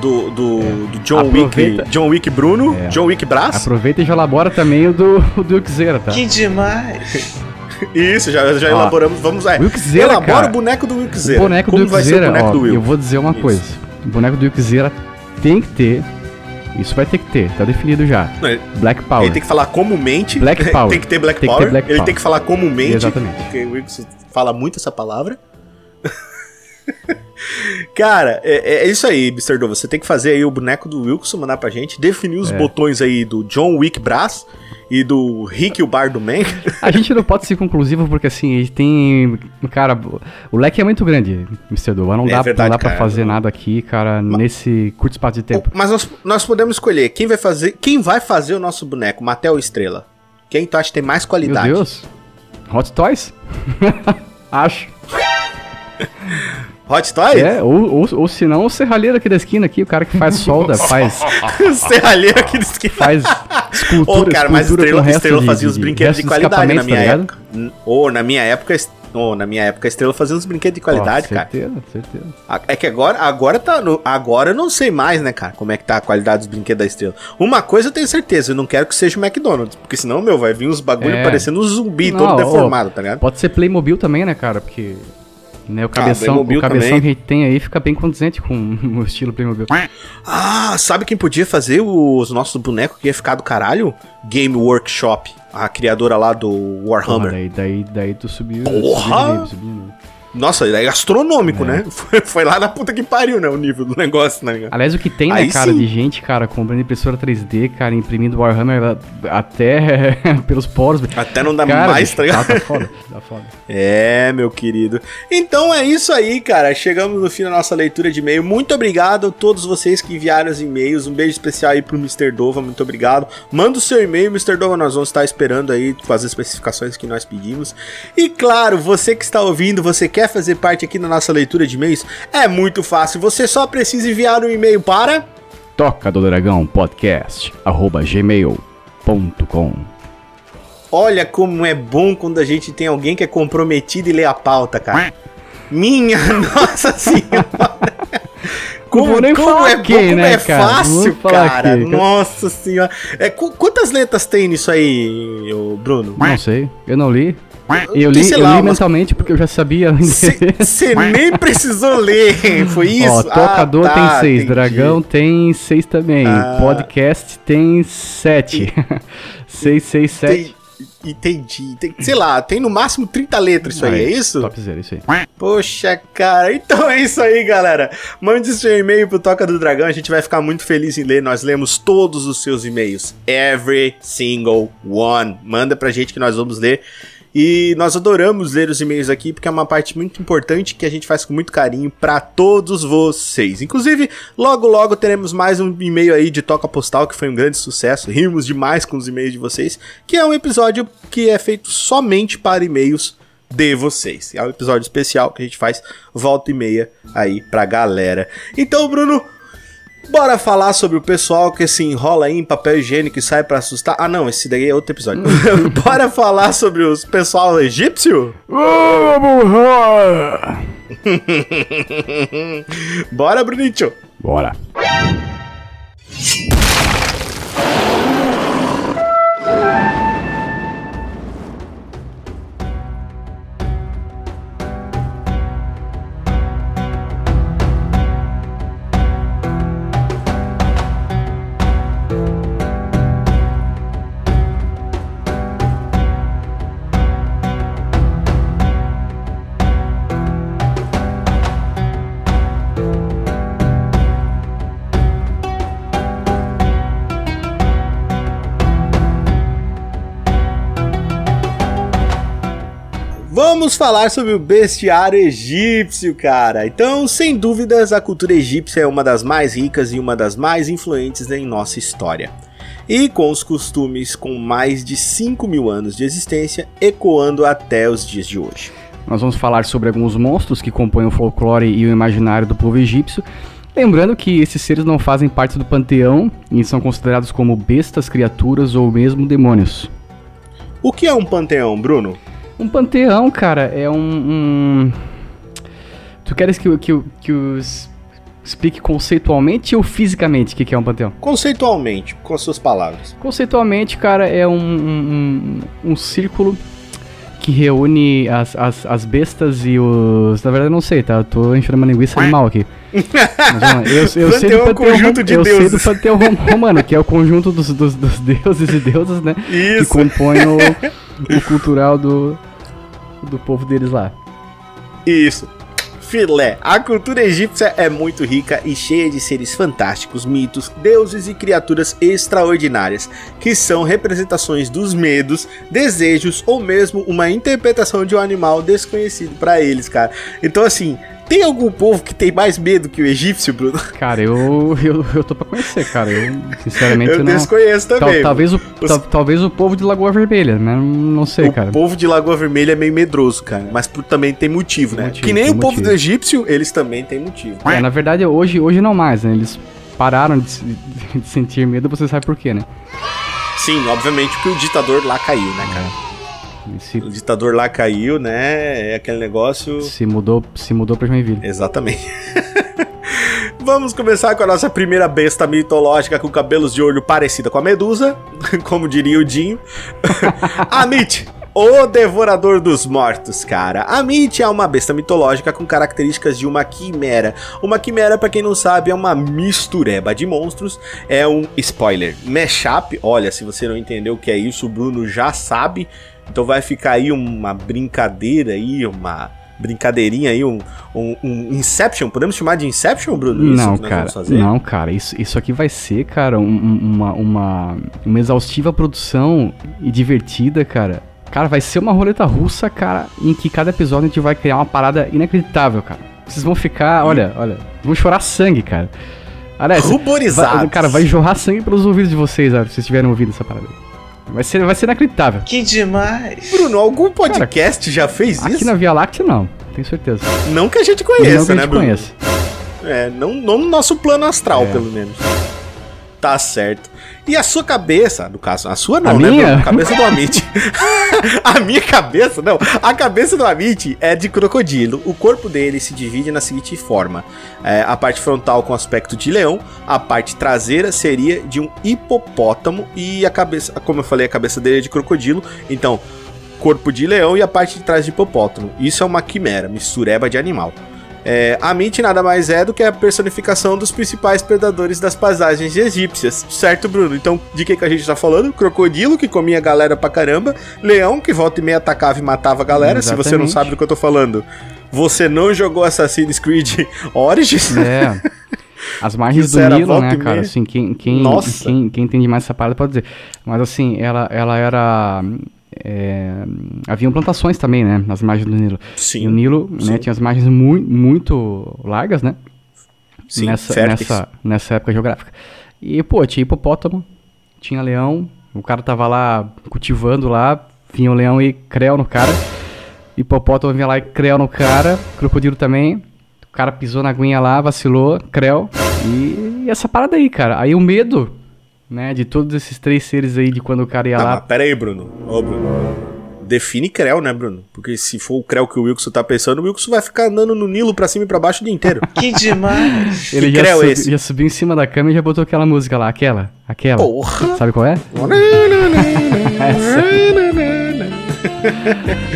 do, do, do John Aproveita- Wick. John Wick Bruno, É. John Wick Braço. Aproveita e já elabora também o do, o do Wilkzeira, tá? demais! Isso, já, já Ó, elaboramos. Vamos lá. Wilkzeira, Elabora cara. o boneco do O Wilkzeira. boneco Como do vai ser o Wilkzeira, boneco ó, do Will? eu vou dizer uma Isso. coisa. O boneco do Wilkzeira tem que ter. Isso vai ter que ter, tá definido já. Não, Black Power. Ele tem que falar comumente. Black Power. tem que ter Black Tem que ter Power. Black ele Power. tem que falar comumente. Exatamente. Porque o Wilkes fala muito essa palavra. Cara, é, é isso aí, Mr. Do. Você tem que fazer aí o boneco do Wilson, mandar pra gente, definir os É. botões aí do John Wick Brass e do Rick o Bar do Man. A gente não pode ser conclusivo porque assim, a gente tem. Cara, o leque é muito grande, Mr. Duba. Não É dá, verdade, não dá pra cara. fazer nada aqui, cara, nesse curto espaço de tempo. Mas nós, nós podemos escolher quem vai fazer, quem vai fazer o nosso boneco, Matel ou Estrela? Quem tu acha que tem mais Meu qualidade? Deus. Hot Toys? Acho. Hot Toys? É, ou, ou, ou se não, o serralheiro aqui da esquina aqui, o cara que faz solda, faz, Serralheiro aqui de esquina. faz escultura, Ô, cara, mas escultura com Estrela, Estrela de- fazia os de- brinquedos de resto qualidade na minha tá época. Ô, na minha época, ô, na minha época, a Estrela fazia uns brinquedos de qualidade, Ó, cara. Certeza, certeza. É que agora, agora tá. No, agora eu não sei mais, né, cara, como é que tá a qualidade dos brinquedos da Estrela. Uma coisa eu tenho certeza, eu não quero que seja o McDonald's, porque senão, meu, vai vir uns bagulho É. parecendo um zumbi Não, todo deformado, tá ligado? Pode ser Playmobil também, né, cara? Porque né, o cabeção, Playmobil o cabeção também. que a gente tem aí fica bem condizente com o estilo Playmobil. Ah, sabe quem podia fazer os nossos bonecos que ia ficar do caralho? Game Workshop, a criadora lá do Porra, Warhammer. daí, daí, daí tu subiu. Porra! subiu subiu nível. Nossa, é astronômico, né? Foi, foi lá na puta que pariu, né? O nível do negócio, né? Aliás, o que tem, né, Aí cara, sim. de gente, cara, comprando impressora 3D, cara, imprimindo Warhammer até pelos poros. Até não dá cara, mais, tá ligado? Tá, tá foda, tá foda. É, meu querido. Então é isso aí, cara. Chegamos no fim da nossa leitura de e-mail. Muito obrigado a todos vocês que enviaram os e-mails. Um beijo especial aí pro Mr. Dova. Muito obrigado. Manda o seu e-mail, Mr. Dova. Nós vamos estar esperando aí com as especificações que nós pedimos. E claro, você que está ouvindo, você quer fazer parte aqui da nossa leitura de e-mails? É muito fácil. Você só precisa enviar um e-mail para. Toca do Dragão Podcast, arroba gmail.com. Olha como é bom quando a gente tem alguém que é comprometido e lê a pauta, cara. Minha nossa senhora. Vou nem falar é, aqui, como né, é cara? fácil, cara. aqui. Nossa senhora. É, qu- quantas letras tem nisso aí, Bruno? Não sei, eu não li. Eu li, eu lá, li mentalmente porque eu já sabia. Você nem precisou ler, foi isso? Ó, tocador Ah, tá, tem seis, entendi. dragão tem seis também, Ah. podcast tem sete. seis, seis, sete. Tem- Entendi. Tem- sei lá, tem no máximo 30 letras isso aí, é isso? Top zero, isso aí. Poxa, cara. Então é isso aí, galera. Mande seu e-mail pro Toca do Dragão. A gente vai ficar muito feliz em ler. Nós lemos todos os seus e-mails. Every single one. Manda pra gente que nós vamos ler. E nós adoramos ler os e-mails aqui, porque é uma parte muito importante que a gente faz com muito carinho pra todos vocês. Inclusive, logo logo teremos mais um e-mail aí de Toca Postal, que foi um grande sucesso. Rimos demais com os e-mails de vocês, que é um episódio que é feito somente para e-mails de vocês. É um episódio especial que a gente faz volta e meia aí pra galera. Então, Bruno, bora falar sobre o pessoal que se enrola aí em papel higiênico e sai pra assustar. Ah, não, esse daí é outro episódio. bora falar sobre os pessoal egípcio? bora, Brunito. Bora. Vamos falar sobre o bestiário egípcio, cara. Então, sem dúvidas, a cultura egípcia é uma das mais ricas e uma das mais influentes em nossa história. E com os costumes com mais de 5 mil anos de existência, ecoando até os dias de hoje. Nós vamos falar sobre alguns monstros que compõem o folclore e o imaginário do povo egípcio. Lembrando que esses seres não fazem parte do panteão e são considerados como bestas, criaturas ou mesmo demônios. O que é um panteão, Bruno? Um panteão, cara, é um. um- Tu queres que, eu- que, que es- explique conceitualmente ou fisicamente o que que é um panteão? Conceitualmente, com as suas palavras. Conceitualmente, cara, é um, um- um círculo que reúne as, as, as bestas e os. Na verdade, eu não sei, tá? Eu tô enchendo uma linguiça animal aqui. Mas. Eu, eu sei do panteão, conjunto de eu sei do panteão romano, que é o conjunto dos, dos, dos deuses e deusas, né? Que Isso. compõem o, o cultural do, do povo deles lá. Isso. Filé. A cultura egípcia é muito rica e cheia de seres fantásticos, mitos, deuses e criaturas extraordinárias, que são representações dos medos, desejos ou mesmo uma interpretação de um animal desconhecido para eles, cara. Então assim, tem algum povo que tem mais medo que o egípcio, Bruno? Cara, eu, eu, eu tô pra conhecer, cara. Eu, sinceramente, eu não... desconheço também. Tal, talvez, o, Os... tal, talvez o povo de Lagoa Vermelha, né? Não sei, o cara. O povo de Lagoa Vermelha é meio medroso, cara. Mas por, também tem motivo, né? Motivo, que nem o motivo. povo do egípcio, eles também têm motivo. É, na verdade, hoje, hoje não mais, né? Eles pararam de, de sentir medo, você sabe por quê, né? Sim, obviamente porque o ditador lá caiu, né, cara? Se... O ditador lá caiu, né? É aquele negócio. Se mudou, se mudou pra Joinville. Exatamente. Vamos começar com a nossa primeira besta mitológica com cabelos de olho parecida com a Medusa, como diria o Dinho. Amit, o Devorador dos Mortos, cara. Amit é uma besta mitológica com características de uma quimera. Uma quimera, para quem não sabe, é uma mistureba de monstros. É um spoiler. Mashup, olha, se você não entendeu o que é isso, o Bruno já sabe. Então vai ficar aí uma brincadeira aí, uma brincadeirinha aí, um, um, um, Inception. Podemos chamar de Inception, Bruno? Isso não, cara. Não, cara. Isso, isso aqui vai ser, cara, uma, uma, uma exaustiva produção e divertida, cara. Cara, vai ser uma roleta russa, cara, em que cada episódio a gente vai criar uma parada inacreditável, cara. Vocês vão ficar, olha, olha, vão chorar sangue, cara. Aliás, Ruborizados. cara, vai jorrar sangue pelos ouvidos de vocês, se vocês tiverem ouvido essa parada. Vai ser, vai ser inacreditável. Que demais. Bruno, algum podcast Cara, já fez aqui isso? Aqui na Via Láctea, não. Tenho certeza. Não que a gente conheça, não que a gente né, Bruno? Conheça. É, não, não no nosso plano astral, é. pelo menos. Tá certo. E a sua cabeça, no caso, a sua não, a né? Minha? A cabeça do Amit. a minha cabeça, não. A cabeça do Amit é de crocodilo. O corpo dele se divide na seguinte forma: é, a parte frontal com aspecto de leão, a parte traseira seria de um hipopótamo e a cabeça, como eu falei, a cabeça dele é de crocodilo. Então, corpo de leão e a parte de trás de hipopótamo. Isso é uma quimera, mistureba de animal. É, Amit nada mais é do que a personificação dos principais predadores das paisagens egípcias, certo, Bruno? Então, de que, que a gente tá falando? Crocodilo, que comia galera pra caramba, leão, que volta e meia atacava e matava a galera. Exatamente. Se você não sabe do que eu tô falando, você não jogou Assassin's Creed Origins? É. As margens do Nilo, né, cara? Assim, quem, quem, quem, quem entende mais essa parada pode dizer. Mas assim, ela, ela era é, haviam plantações também, né, nas margens do Nilo. Sim. E o Nilo, né, sim. né, tinha as margens muito, muito largas, né? Sim, nessa, nessa, nessa época geográfica. E, pô, tinha hipopótamo, tinha leão, o cara tava lá cultivando lá, vinha o leão e creu no cara. Hipopótamo vinha lá e creu no cara, crocodilo também. O cara pisou na aguinha lá, vacilou, creu. E, e essa parada aí, cara. Aí o medo né? De todos esses três seres aí, de quando o cara ia lá. Mas pera aí, Bruno. Ô, Bruno. Define Creu, né, Bruno? Porque se for o Creu que o Wilson tá pensando, o Wilson vai ficar andando no Nilo pra cima e pra baixo o dia inteiro. que demais! Ele que já, Creu sub, esse? já subiu em cima da cama e já botou aquela música lá, aquela, aquela. Porra! Sabe qual é?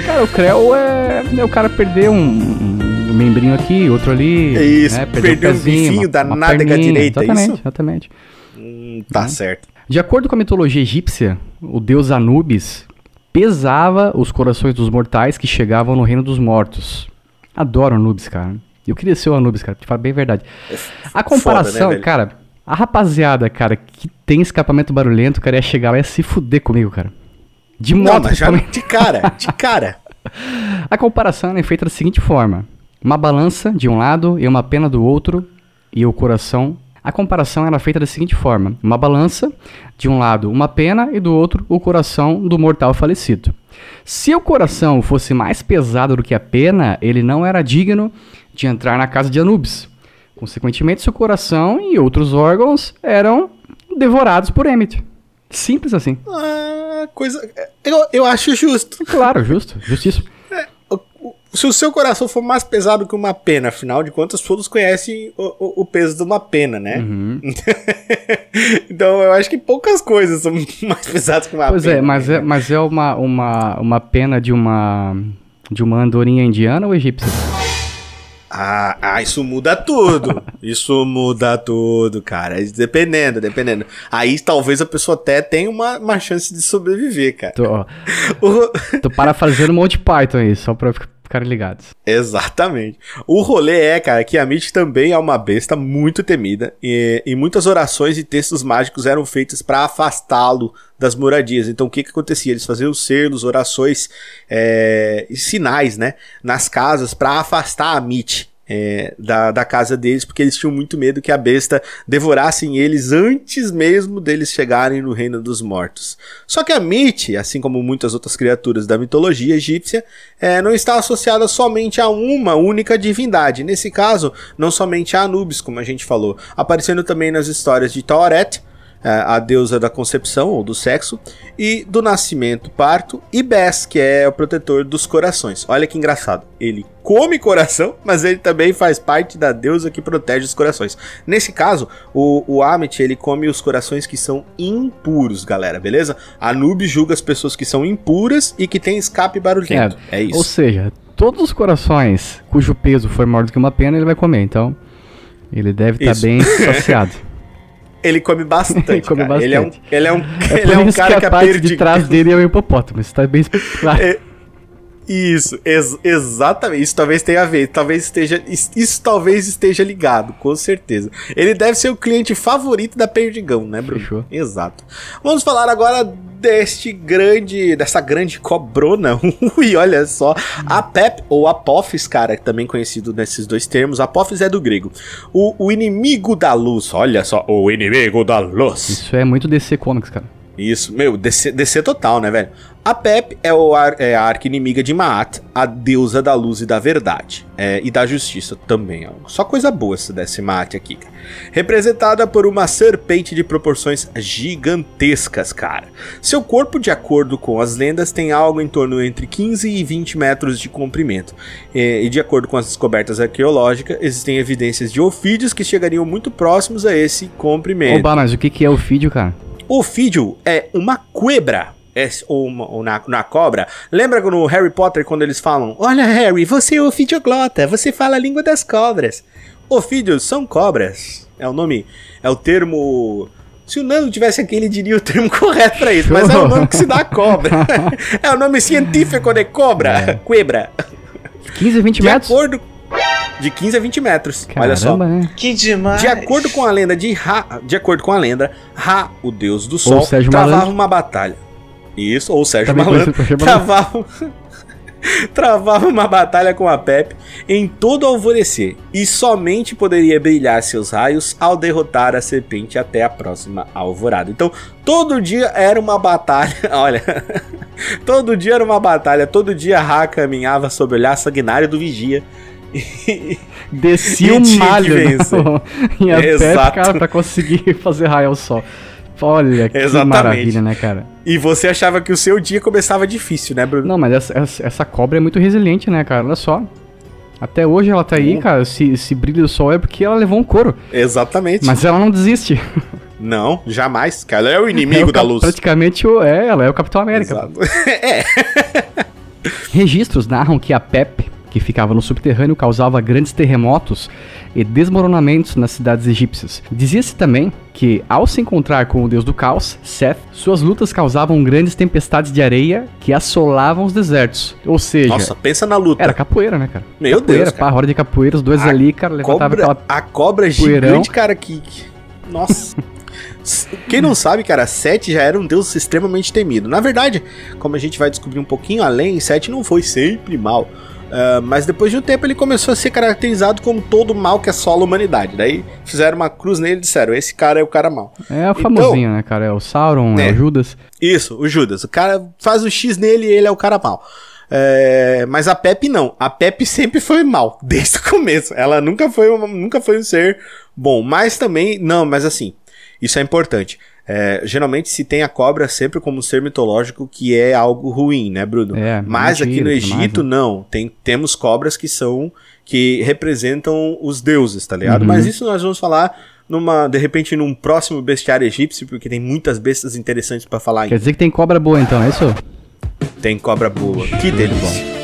Cara, o Creu é, é o cara perder um, um membrinho aqui, outro ali. É isso, né? perdeu um bifinho da nádega direita, exatamente, é isso? Exatamente, Tá hum. certo. De acordo com a mitologia egípcia, o deus Anubis pesava os corações dos mortais que chegavam no reino dos mortos. Adoro Anubis, cara. Eu queria ser o Anubis, cara, te falar bem a verdade. A comparação, Foda, né, cara, a rapaziada, cara, que tem escapamento barulhento, cara, ia chegar lá e ia se fuder comigo, cara. De moto, Não, já de cara, de cara. a comparação é feita da seguinte forma: uma balança de um lado e uma pena do outro, e o coração a comparação era feita da seguinte forma: uma balança, de um lado uma pena e do outro o coração do mortal falecido. Se o coração fosse mais pesado do que a pena, ele não era digno de entrar na casa de Anubis. Consequentemente, seu coração e outros órgãos eram devorados por Emmet. Simples assim. Ah, coisa. Eu, eu acho justo. Claro, justo. Justíssimo se o seu coração for mais pesado que uma pena, afinal de contas, todos conhecem o, o, o peso de uma pena, né? Uhum. então eu acho que poucas coisas são mais pesadas que uma pois pena. Pois é, mas é, mas é uma, uma, uma pena de uma, de uma andorinha indiana ou egípcia? Ah, ah, isso muda tudo. isso muda tudo, cara. Dependendo, dependendo. Aí talvez a pessoa até tenha uma, uma chance de sobreviver, cara. Tô, ó, tô parafraseando um monte de Python aí, só pra, ficarem ligados. Exatamente. O rolê é, cara, que a Mitch também é uma besta muito temida e, e muitas orações e textos mágicos eram feitos para afastá-lo das moradias. Então o que que acontecia? Eles faziam selos, orações é, e sinais, né, nas casas para afastar a Mitch é, da, da casa deles, porque eles tinham muito medo que a besta devorassem eles antes mesmo deles chegarem no reino dos mortos. Só que a Mit, assim como muitas outras criaturas da mitologia egípcia, é, não está associada somente a uma única divindade. Nesse caso, não somente a Anubis, como a gente falou, aparecendo também nas histórias de Tauret, a deusa da concepção ou do sexo, e do nascimento, parto, e Bes, que é o protetor dos corações. Olha que engraçado. Ele come coração, mas ele também faz parte da deusa que protege os corações. Nesse caso, o, o Amit, ele come os corações que são impuros, galera, beleza? Anubis julga as pessoas que são impuras e que têm escape barulhento. É, é isso. Ou seja, todos os corações cujo peso for maior do que uma pena, ele vai comer. Então, ele deve estar tá bem saciado. Ele come bastante. ele come bastante. Ele é um, ele é um, é ele é um cara que, a parte de trás dele é o hipopótamo. Isso tá bem claro. É, isso, ex exatamente. Isso talvez tenha a ver. Talvez esteja. Isso talvez esteja ligado, com certeza. Ele deve ser o cliente favorito da Perdigão, né, Bruno? Fechou. Exato. Vamos falar agora deste grande. dessa grande cobrona. Ui, olha só. A Pep, ou Apophis, cara, também conhecido nesses dois termos. Apophis é do grego. O, o inimigo da luz. Olha só, o inimigo da luz. Isso é muito DC Comics, cara. Isso, meu, descer total, né, velho? A Pep é, o ar, é a arca-inimiga de Maat, a deusa da luz e da verdade. É, e da justiça também. Ó. Só coisa boa essa desse Maat aqui, cara. Representada por uma serpente de proporções gigantescas, cara. Seu corpo, de acordo com as lendas, tem algo em torno entre 15 e 20 metros de comprimento. É, e de acordo com as descobertas arqueológicas, existem evidências de ofídeos que chegariam muito próximos a esse comprimento. Oba, mas o que é ofídeo, cara? Ofídio é uma quebra é, ou, ou na, na, cobra. Lembra no Harry Potter quando eles falam: Olha, Harry, você é ofidioglota, você fala a língua das cobras. Ofídeos são cobras. É o nome, é o termo. Se o Nando tivesse aqui, ele diria o termo correto pra isso, mas é o nome que se dá a cobra. é o nome científico de cobra. É. Quebra. 15, 20 de metros? Acordo, de 15 a 20 metros. Caramba, olha só. Né? Que demais. De acordo com a lenda de Ra, de acordo com a lenda, Ra, o deus do sol, travava Malandro. uma batalha. Isso, ou Sérgio Também Malandro, travava, travava uma batalha com a Pepe em todo alvorecer e somente poderia brilhar seus raios ao derrotar a serpente até a próxima alvorada. Então, todo dia era uma batalha, olha, todo dia era uma batalha, todo dia Ra caminhava sob o olhar sanguinário do vigia Descia um malho e até Exato. cara pra conseguir fazer raio ao sol. Olha que Exatamente. maravilha, né, cara? E você achava que o seu dia começava difícil, né, Bruno? Não, mas essa, essa, cobra é muito resiliente, né, cara? Olha só. Até hoje ela tá aí, cara. Se, se brilha o sol é porque ela levou um couro. Exatamente. Mas ela não desiste. Não, jamais. Ela é o inimigo é o da luz. Praticamente o, é, ela é o Capitão América. Exato. é. Registros narram que a Pep que ficava no subterrâneo, causava grandes terremotos e desmoronamentos nas cidades egípcias. Dizia-se também que, ao se encontrar com o deus do caos, Seth, suas lutas causavam grandes tempestades de areia que assolavam os desertos. Ou seja. Nossa, pensa na luta. Era capoeira, né, cara? Meu capoeira, Deus. Pá, roda de capoeira, os dois a ali, cara, levantavam aquela. A cobra poeirão. gigante, cara, que. Nossa. Quem não sabe, cara, Sete já era um deus extremamente temido. Na verdade, como a gente vai descobrir um pouquinho além, Sete não foi sempre mal. Uh, mas depois de um tempo ele começou a ser caracterizado como todo mal que assola a humanidade. Daí fizeram uma cruz nele e disseram: esse cara é o cara mal. É o famosinho, então, né, cara? É o Sauron, é, é o Judas. Isso, o Judas. O cara faz o X nele e ele é o cara mal. É, mas a Pepe não. A Pepe sempre foi mal, desde o começo. Ela nunca foi, uma, nunca foi um ser bom. Mas também, não, mas assim, isso é importante. É, geralmente se tem a cobra sempre como um ser mitológico que é algo ruim, né, Bruno? É, Mas mentira, aqui no Egito, né? não. Tem, temos cobras que são. que representam os deuses, tá ligado? Uhum. Mas isso nós vamos falar numa, de repente, num próximo bestiário egípcio, porque tem muitas bestas interessantes para falar. Quer ainda. dizer que tem cobra boa então, é isso? Tem cobra boa. Que delícia.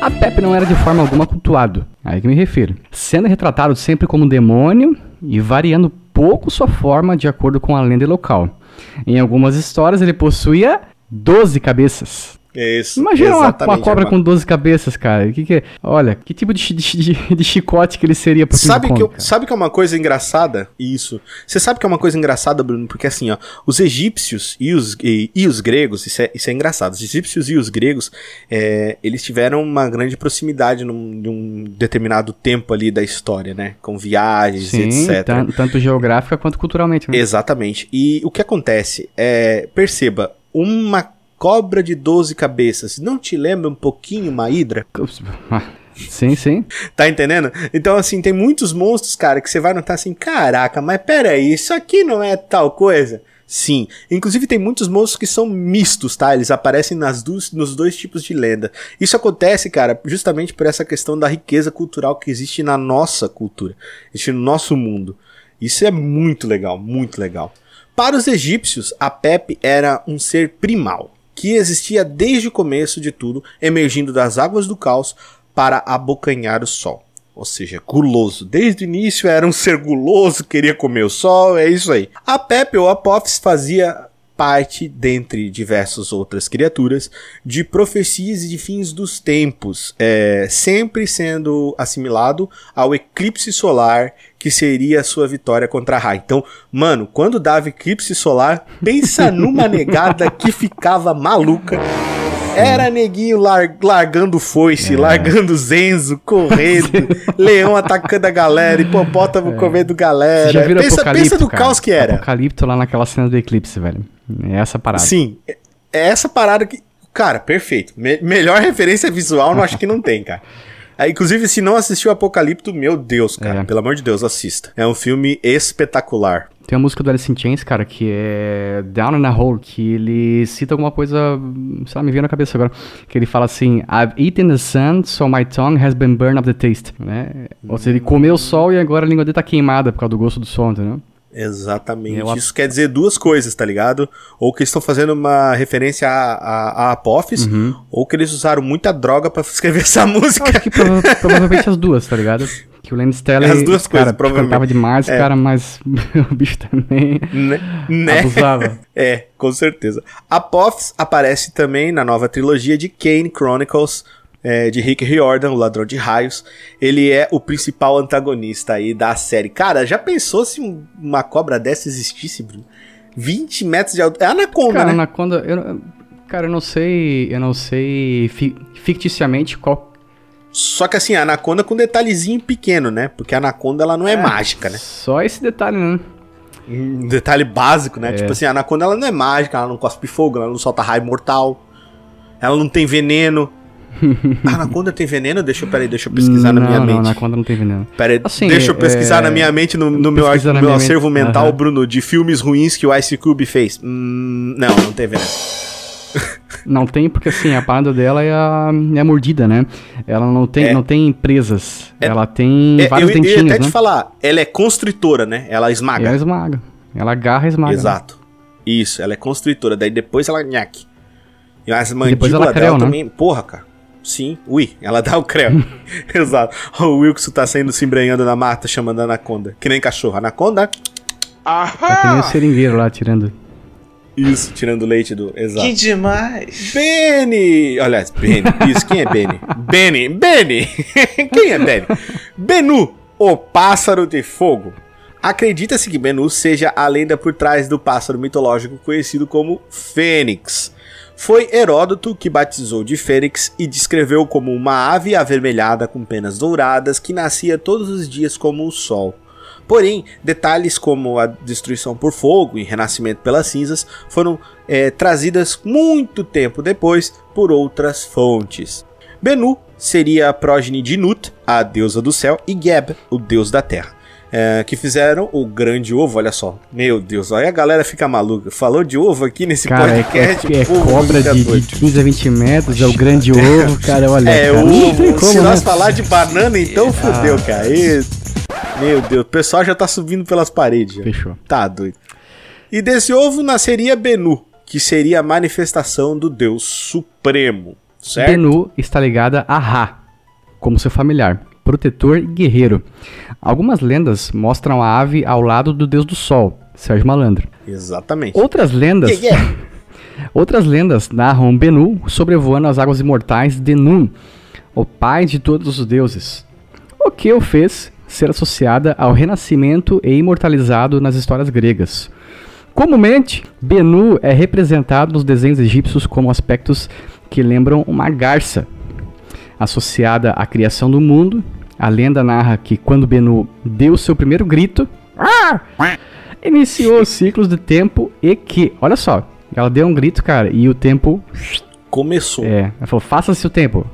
A Pepe não era de forma alguma cultuado, aí que me refiro. Sendo retratado sempre como demônio e variando pouco sua forma de acordo com a lenda local. Em algumas histórias ele possuía 12 cabeças. Isso, Imagina uma, uma exatamente, cobra com 12 cabeças, cara. Que que é? Olha, que tipo de, de, de chicote que ele seria pro Sabe King que, eu- Kong, sabe que é uma coisa engraçada? Isso. Você sabe que é uma coisa engraçada, Bruno? Porque assim, ó, os egípcios e os, e, e os gregos, isso é, isso é engraçado. Os egípcios e os gregos, é, eles tiveram uma grande proximidade num, num determinado tempo ali da história, né? Com viagens, Sim, etc. tan- tanto geográfica quanto culturalmente. Né? Exatamente. E o que acontece é, perceba, uma cobra de 12 cabeças não te lembra um pouquinho uma hidra? Sim, sim. Tá entendendo? Então, assim, tem muitos monstros, cara, que você vai notar assim, caraca, mas peraí, isso aqui não é tal coisa? Sim. Inclusive, tem muitos monstros que são mistos, tá? Eles aparecem nas duas, nos dois tipos de lenda. Isso acontece, cara, justamente por essa questão da riqueza cultural que existe na nossa cultura, existe no nosso mundo. Isso é muito legal, muito legal. Para os egípcios, a Pepe era um ser primal, que existia desde o começo de tudo, emergindo das águas do caos para abocanhar o sol. Ou seja, guloso. Desde o início era um ser guloso, queria comer o sol, é isso aí. A Pepe ou Apophis fazia parte, dentre diversas outras criaturas, de profecias e de fins dos tempos, é, sempre sendo assimilado ao eclipse solar que seria a sua vitória contra Ra. Então, mano, quando dava eclipse solar, pensa numa negada que ficava maluca. Era neguinho lar- largando foice, largando Zenzo, correndo, leão atacando a galera, hipopótamo comendo galera. Pensa, pensa no cara? caos que era. Apocalipto lá naquela cena do eclipse, velho. É essa parada. Sim, é essa parada que. Cara, perfeito. Me- melhor referência visual, não acho que não tem, cara. É, inclusive, se não assistiu Apocalipto, meu Deus, cara. É. Pelo amor de Deus, assista. É um filme espetacular. Tem a música do Alice in Chains, cara, que é Down in a Hole, que ele cita alguma coisa, sei lá, me veio na cabeça agora, que ele fala assim, I've eaten the sun, so my tongue has been burned of the taste, né? Ou seja, ele comeu o sol e agora a língua dele tá queimada por causa do gosto do sol, entendeu? Exatamente. Eu- Isso quer dizer duas coisas, tá ligado? Ou que estão fazendo uma referência a, a, a Apophis, ou que eles usaram muita droga pra escrever essa Eu música. acho que prova- provavelmente as duas, tá ligado? Que o Lance Stelly, As duas cara, coisas, provavelmente. cantava demais, É. cara, mas o bicho também Né? né? abusava. É, com certeza. Apophis aparece também na nova trilogia de Kane Chronicles, é, de Rick Riordan, o Ladrão de Raios. Ele é o principal antagonista aí da série. Cara, já pensou se um- uma cobra dessa existisse, Bruno? 20 metros de altura. É Anaconda, Cara, né? Anaconda, eu, cara, eu não sei, eu não sei fi- ficticiamente qual Só que assim, a Anaconda com detalhezinho pequeno, né? Porque a Anaconda ela não é, mágica, né? Só esse detalhe, né? Um detalhe básico, né? É. Tipo assim, a Anaconda ela não é mágica, ela não cospe fogo, ela não solta raio mortal. Ela não tem veneno. a Anaconda tem veneno? Deixa eu, peraí, deixa eu pesquisar não, na minha não, mente. Anaconda não tem veneno. Pera aí, Assim, deixa eu pesquisar é, na minha mente, no, no meu, no na meu acervo mente, mental, aham. Bruno, de filmes ruins que o Ice Cube fez. Hum, não, não tem veneno. Não tem porque assim, a parada dela é a, é a mordida, né? Ela não tem, É. não tem presas. É- ela tem É, vários eu, eu ia dentinhos, até né? te falar, ela é constritora, né? Ela esmaga. ela esmaga. Ela agarra e esmaga. né? Exato. Isso, ela é constritora, daí depois ela nhaque. E as mandíbulas ela dela né? também. Porra, cara. Sim, ui, ela dá o creu. Exato. O Wilson tá saindo se embrenhando na mata, chamando a anaconda. Que nem cachorro. Anaconda, Tá que nem o seringueiro lá tirando. isso, tirando leite do. Exato. Que demais! Benny! Olha, Benny. Isso, quem é Benny? Benny! Benny! quem é Benny? Benu, o pássaro de fogo. Acredita-se que Benu seja a lenda por trás do pássaro mitológico conhecido como Fênix. Foi Heródoto que batizou de Fênix e descreveu como uma ave avermelhada com penas douradas que nascia todos os dias como o sol. Porém, detalhes como a destruição por fogo e renascimento pelas cinzas foram eh, trazidas muito tempo depois por outras fontes. Benu seria a prógene de Nut, a deusa do céu, e Geb, o deus da terra. Eh, que fizeram o grande ovo, olha só. Meu Deus, aí a galera fica maluca. Falou de ovo aqui nesse Cara, é, podcast. é- é pô, cobra de, doido. de 15 a 20 metros, é o grande ovo, cara, olha. É, cara, ovo. como, Se nós né? falar de banana, então fudeu, cara. E- Meu Deus, o pessoal já tá subindo pelas paredes. Já. Fechou. Tá doido. E desse ovo nasceria Benu, que seria a manifestação do Deus Supremo, certo? Benu está ligada a Ra, como seu familiar, protetor e guerreiro. Algumas lendas mostram a ave ao lado do deus do sol, Sérgio Malandro. Exatamente. Outras lendas Yeah, yeah. Outras lendas narram Benu sobrevoando as águas imortais de Nun, o pai de todos os deuses, o que o fez ser associada ao renascimento e imortalizado nas histórias gregas. Comumente, Benu é representado nos desenhos egípcios como aspectos que lembram uma garça. Associada à criação do mundo, a lenda narra que quando Benu deu seu primeiro grito, iniciou os ciclos de tempo e que, olha só, ela deu um grito, cara, e o tempo Começou. é, ela falou, faça-se o tempo.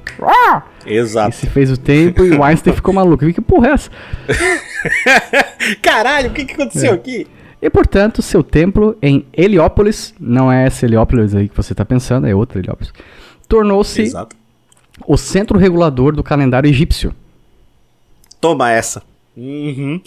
E Exato. se fez o tempo e o Einstein ficou maluco. Que porra é essa? Caralho, o que, que aconteceu É. aqui? E portanto, seu templo em Heliópolis, não é essa Heliópolis aí que você está pensando, é outra Heliópolis, tornou-se o centro regulador do calendário egípcio. Toma essa. Uhum.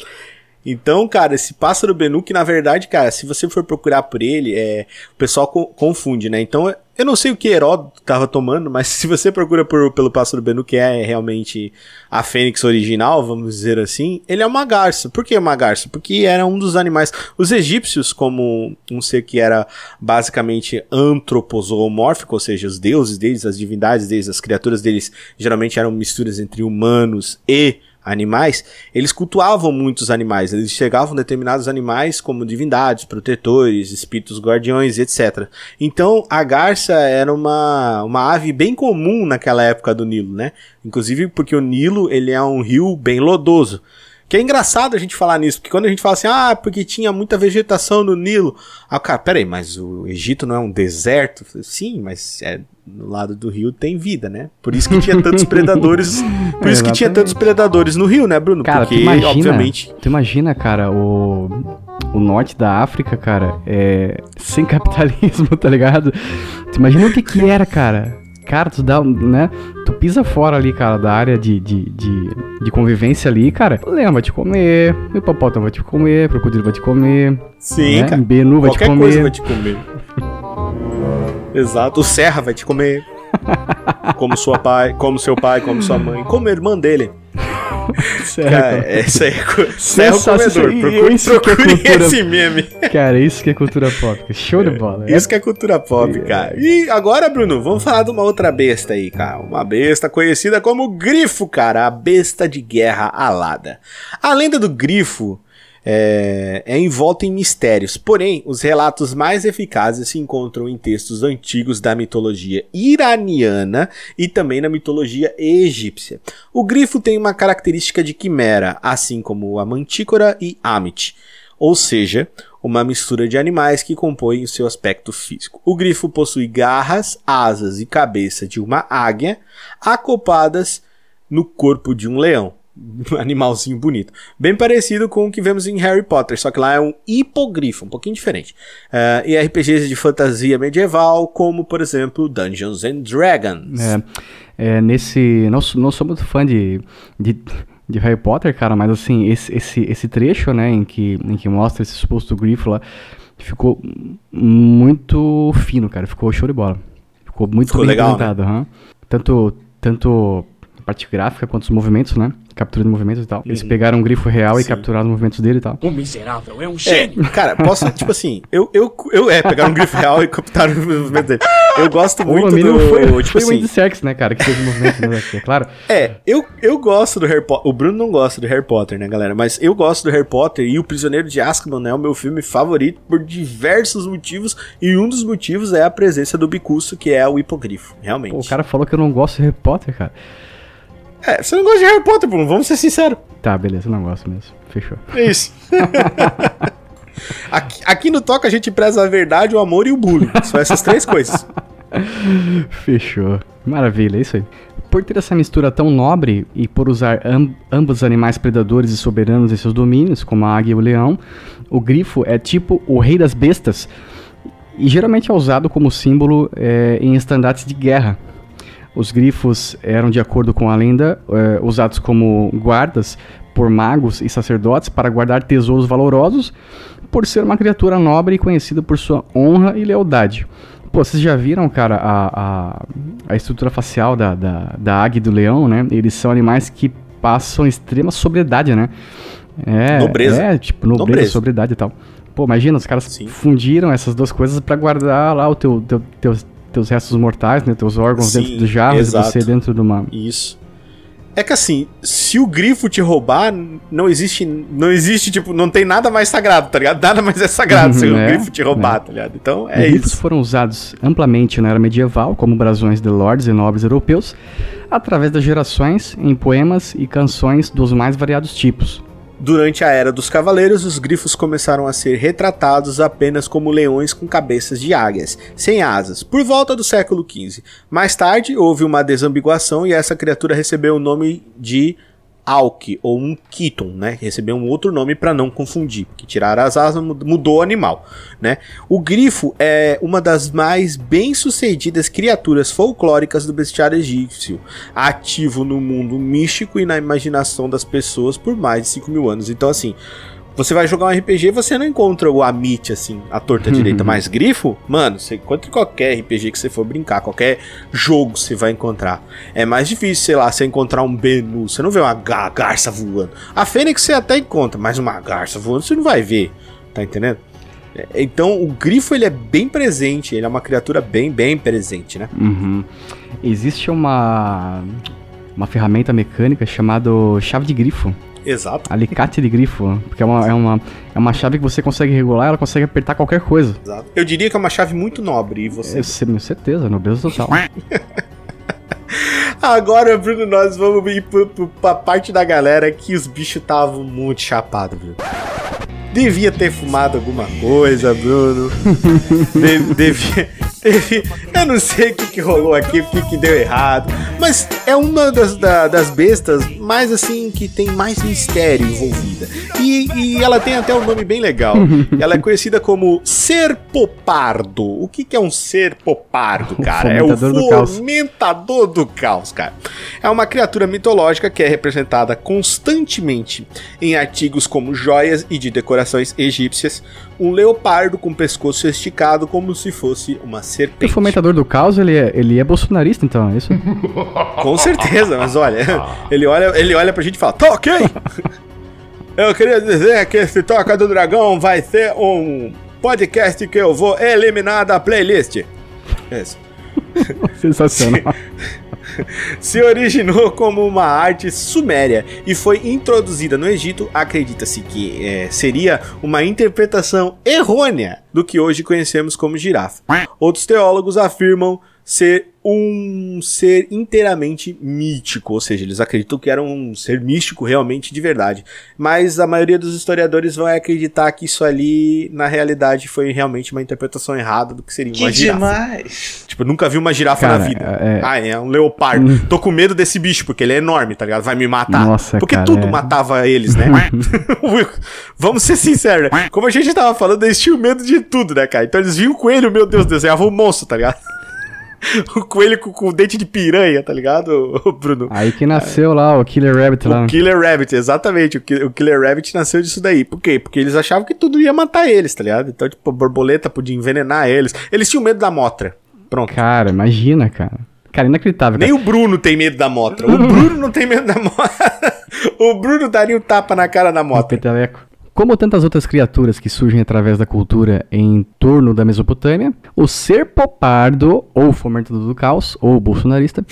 Então, cara, esse pássaro Benu, que na verdade, cara, se você for procurar por ele, é, o pessoal co- confunde, né? Então, eu não sei o que Heródoto tava tomando, mas se você procura por- pelo pássaro Benu, que é realmente a fênix original, vamos dizer assim, ele é uma garça. Por que uma garça? Porque era um dos animais. Os egípcios, como um ser que era basicamente antropozoomórfico, ou seja, os deuses deles, as divindades deles, as criaturas deles, geralmente eram misturas entre humanos e animais, eles cultuavam muitos animais. Eles chegavam determinados animais como divindades, protetores, espíritos guardiões, etc. Então, a garça era uma, uma ave bem comum naquela época do Nilo, né? Inclusive porque o Nilo, ele é um rio bem lodoso. Que é engraçado a gente falar nisso, porque quando a gente fala assim, ah, porque tinha muita vegetação no Nilo. Ah, cara, peraí, mas o Egito não é um deserto? Sim, mas é, no lado do rio tem vida, né? Por isso que tinha tantos predadores. Por isso que tinha tantos predadores no rio, né, Bruno? Cara, porque, tu imagina, obviamente. tu imagina, cara, o, o norte da África, cara, é sem capitalismo, tá ligado? Tu imagina o que que era, cara. Cara, tu dá, né? Tu pisa fora ali, cara, da área de, de, de, de convivência ali, cara. O leão vai te comer, o hipopótamo vai te comer, o crocodilo vai te comer, Sim, né? cara. Benu vai Qualquer te coisa comer. vai te comer. Exato. O Serra vai te comer. Como sua pai, como seu pai, como sua mãe, como a irmã dele. Cara, essa aí é Serra o Sensacional. comedor. Procure, isso é procure cultura- esse meme. Cara, isso que é cultura pop. Show de bola. Isso que é cultura pop, cara. E agora, Bruno, vamos falar de uma outra besta aí, cara. Uma besta conhecida como Grifo, cara. A besta de guerra alada. A lenda do Grifo é, é envolta em mistérios. Porém, os relatos mais eficazes se encontram em textos antigos da mitologia iraniana e também na mitologia egípcia. O grifo tem uma característica de quimera, assim como a mantícora e Amit ou seja, uma mistura de animais que compõem o seu aspecto físico. O grifo possui garras, asas e cabeça de uma águia acopladas no corpo de um leão. Animalzinho bonito. Bem parecido com o que vemos em Harry Potter, só que lá é um hipogrifo, um pouquinho diferente. Ah, e RPGs de fantasia medieval, como por exemplo Dungeons and Dragons. É, é, nesse. Não, sou- não sou muito fã de, de, de Harry Potter, cara, mas assim, esse, esse, esse trecho, né, em que, em que mostra esse suposto grifo lá, ficou muito fino, cara. Ficou show de bola. Ficou muito Ficou bem legal, apresentado. aham. Tanto, tanto a parte gráfica quanto os movimentos, né? Captura de movimentos e tal. Eles pegaram um grifo real e Uhum. Sim. capturaram os movimentos dele e tal. O miserável é um É, gênio. cara, posso, tipo assim, eu, eu, eu é, pegar um grifo real e captar o movimento dele. Eu gosto O muito mínimo do, foi, tipo foi o assim, Andy Serkis, né, cara, que fez o movimento, né, é claro. É, eu, eu gosto do Harry Potter. O Bruno não gosta do Harry Potter, né, galera? Mas eu gosto do Harry Potter e O Prisioneiro de Azkaban é o meu filme favorito por diversos motivos. E um dos motivos é a presença do Bicuço, que é o hipogrifo, realmente. Pô, o cara falou que eu não gosto de Harry Potter, cara. É, você não gosta de Harry Potter, Bruno, vamos ser sinceros. Tá, beleza, eu não gosto mesmo. Fechou. É isso. aqui, aqui no Toca a gente preza a verdade, o amor e o bullying. São essas três coisas. Fechou. Maravilha, é isso aí. Por ter essa mistura tão nobre e por usar am- ambos animais predadores e soberanos em seus domínios, como a águia e o leão, o grifo é tipo o rei das bestas e geralmente é usado como símbolo eh, em estandartes de guerra. Os grifos eram, de acordo com a lenda, eh, usados como guardas por magos e sacerdotes para guardar tesouros valorosos, por ser uma criatura nobre e conhecida por sua honra e lealdade. Pô, vocês já viram, cara, a, a, a estrutura facial da, da, da águia e do leão, né? Eles são animais que passam extrema sobriedade, né? É, Nobreza. É, tipo, nobreza, Nobreza. sobriedade e tal. Pô, imagina, os caras Sim. fundiram essas duas coisas pra guardar lá o teu, teu, teus, teus restos mortais, né? Teus órgãos Sim, dentro de jarras e você dentro de uma. Isso. É que assim, se o grifo te roubar, não existe. Não existe, tipo, não tem nada mais sagrado, tá ligado? Nada mais é sagrado se o É, grifo te roubar, tá ligado? Então é Os grifos isso. foram usados amplamente na era medieval como brasões de lords e nobres europeus, através das gerações, em poemas e canções dos mais variados tipos. Durante a Era dos Cavaleiros, os grifos começaram a ser retratados apenas como leões com cabeças de águias, sem asas, por volta do século XV. Mais tarde, houve uma desambiguação e essa criatura recebeu o nome de Alki, ou um Kiton, né? Recebeu um outro nome para não confundir, porque tiraram as asas mud- mudou o animal, né? O grifo é uma das mais bem-sucedidas criaturas folclóricas do bestiário egípcio, ativo no mundo místico e na imaginação das pessoas por mais de 5 mil anos. Então, assim, você vai jogar um RPG você não encontra o Amit, assim, a torta direita, mas grifo, mano, você encontra em qualquer RPG que você for brincar, qualquer jogo você vai encontrar. É mais difícil, sei lá, você encontrar um Benu, você não vê uma ga- garça voando. A Fênix você até encontra, mas uma garça voando você não vai ver, tá entendendo? É, Então, o grifo ele é bem presente, ele é uma criatura bem, bem presente, né? Uhum. Existe uma uma ferramenta mecânica chamada chave de grifo, Exato, alicate de grifo, porque é uma, é uma, é uma chave que você consegue regular, ela consegue apertar qualquer coisa. exato. Eu diria que é uma chave muito nobre e você com certeza, nobreza total. Agora, Bruno, nós vamos ir pro, pra parte da galera que os bichos estavam muito chapados, Bruno. Devia ter fumado alguma coisa, Bruno. De- devia, devia- Eu não sei o que, que rolou aqui, o que, que deu errado. Mas é uma das, da- das bestas mais assim que tem mais mistério envolvida. E, e ela tem até um nome bem legal. Ela é conhecida como Serpopardo. O que, que é um Serpopardo, cara? É o fomentador do caos. Fomentador do caos, cara. É uma criatura mitológica que é representada constantemente em artigos como joias e de decorações egípcias. Um leopardo com pescoço esticado como se fosse uma o serpente. fomentador do caos, ele é, ele é bolsonarista, então, é isso? Com certeza, mas olha, ele olha, ele olha pra gente e fala: Tá ok! Eu queria dizer que esse Toca do Dragão vai ser um podcast que eu vou eliminar da playlist. Isso. Sensacional. se originou como uma arte suméria e foi introduzida no Egito, acredita-se que eh, seria uma interpretação errônea do que hoje conhecemos como girafa. Outros teólogos afirmam ser um ser inteiramente mítico, ou seja, eles acreditam que era um ser místico realmente de verdade. Mas a maioria dos historiadores vai acreditar que isso ali, na realidade, foi realmente uma interpretação errada do que seria uma Que girafa. demais! Tipo, eu nunca vi uma girafa Cara, na vida. é- Ah, é um leopardo. Tô com medo desse bicho, porque ele é enorme, tá ligado? Vai me matar. Nossa, porque cara, tudo é. matava eles, né? Vamos ser sinceros, né? Como a gente tava falando, eles tinham medo de tudo, né, cara? Então eles viam o coelho, meu Deus, desenhavam um monstro, tá ligado? O coelho com, com dente de piranha, tá ligado, Bruno? Aí que nasceu lá o Killer Rabbit lá. O Killer Rabbit, exatamente. O, o Killer Rabbit nasceu disso daí. Por quê? Porque eles achavam que tudo ia matar eles, tá ligado? Então, tipo, a borboleta podia envenenar eles. Eles tinham medo da motra. Pronto. Cara, imagina, cara. Cara, inacreditável. Nem Cara. o Bruno tem medo da motra. O Bruno não tem medo da motra. o Bruno daria um tapa na cara da O motra. peteleco. Como tantas outras criaturas que surgem através da cultura em torno da Mesopotâmia, o ser popardo, ou fomentador do caos, ou bolsonarista,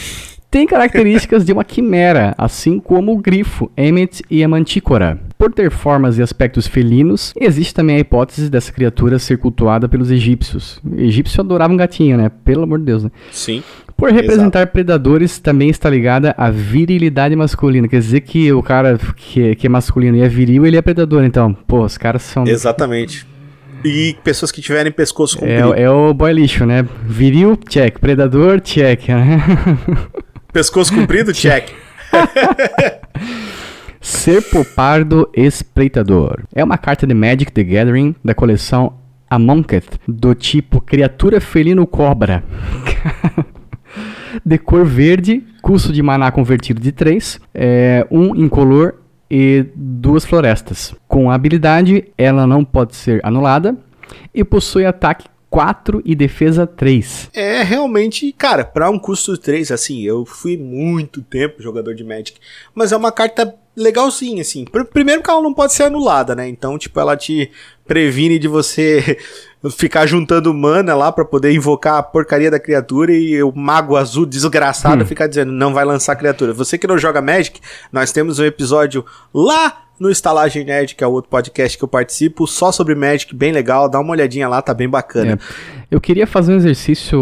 tem características de uma quimera, assim como o grifo, Emmet e a mantícora. Por ter formas e aspectos felinos, existe também a hipótese dessa criatura ser cultuada pelos egípcios. O egípcio adorava um gatinho, né? Pelo amor de Deus, né? Sim. Por representar predadores, também está ligada à virilidade masculina. Quer dizer que o cara que, que é masculino e é viril, ele é predador. Então, pô, os caras são. Exatamente. E pessoas que tiverem pescoço É, comprido. é o boy lixo, né? Viril, check. Predador, check. Pescoço comprido, check. Ser Popardo Espreitador. É uma carta de Magic the Gathering da coleção Amonkhet, do tipo Criatura Felino Cobra. de cor verde, custo de maná convertido de 3, é, um incolor e duas florestas. Com a habilidade, ela não pode ser anulada e possui ataque 4 e defesa 3. É realmente, cara, pra um custo 3, assim, eu fui muito tempo jogador de Magic, mas é uma carta legalzinha, assim. Pr- Primeiro que ela não pode ser anulada, né? Então, tipo, ela te previne de você ficar juntando mana lá pra poder invocar a porcaria da criatura e o mago azul desgraçado ficar dizendo não vai lançar a criatura. Você que não joga Magic, nós temos um episódio lá no Estalagem Nerd, que é o outro podcast que eu participo, só sobre Magic, bem legal, dá uma olhadinha lá, tá bem bacana. É. Eu queria fazer um exercício,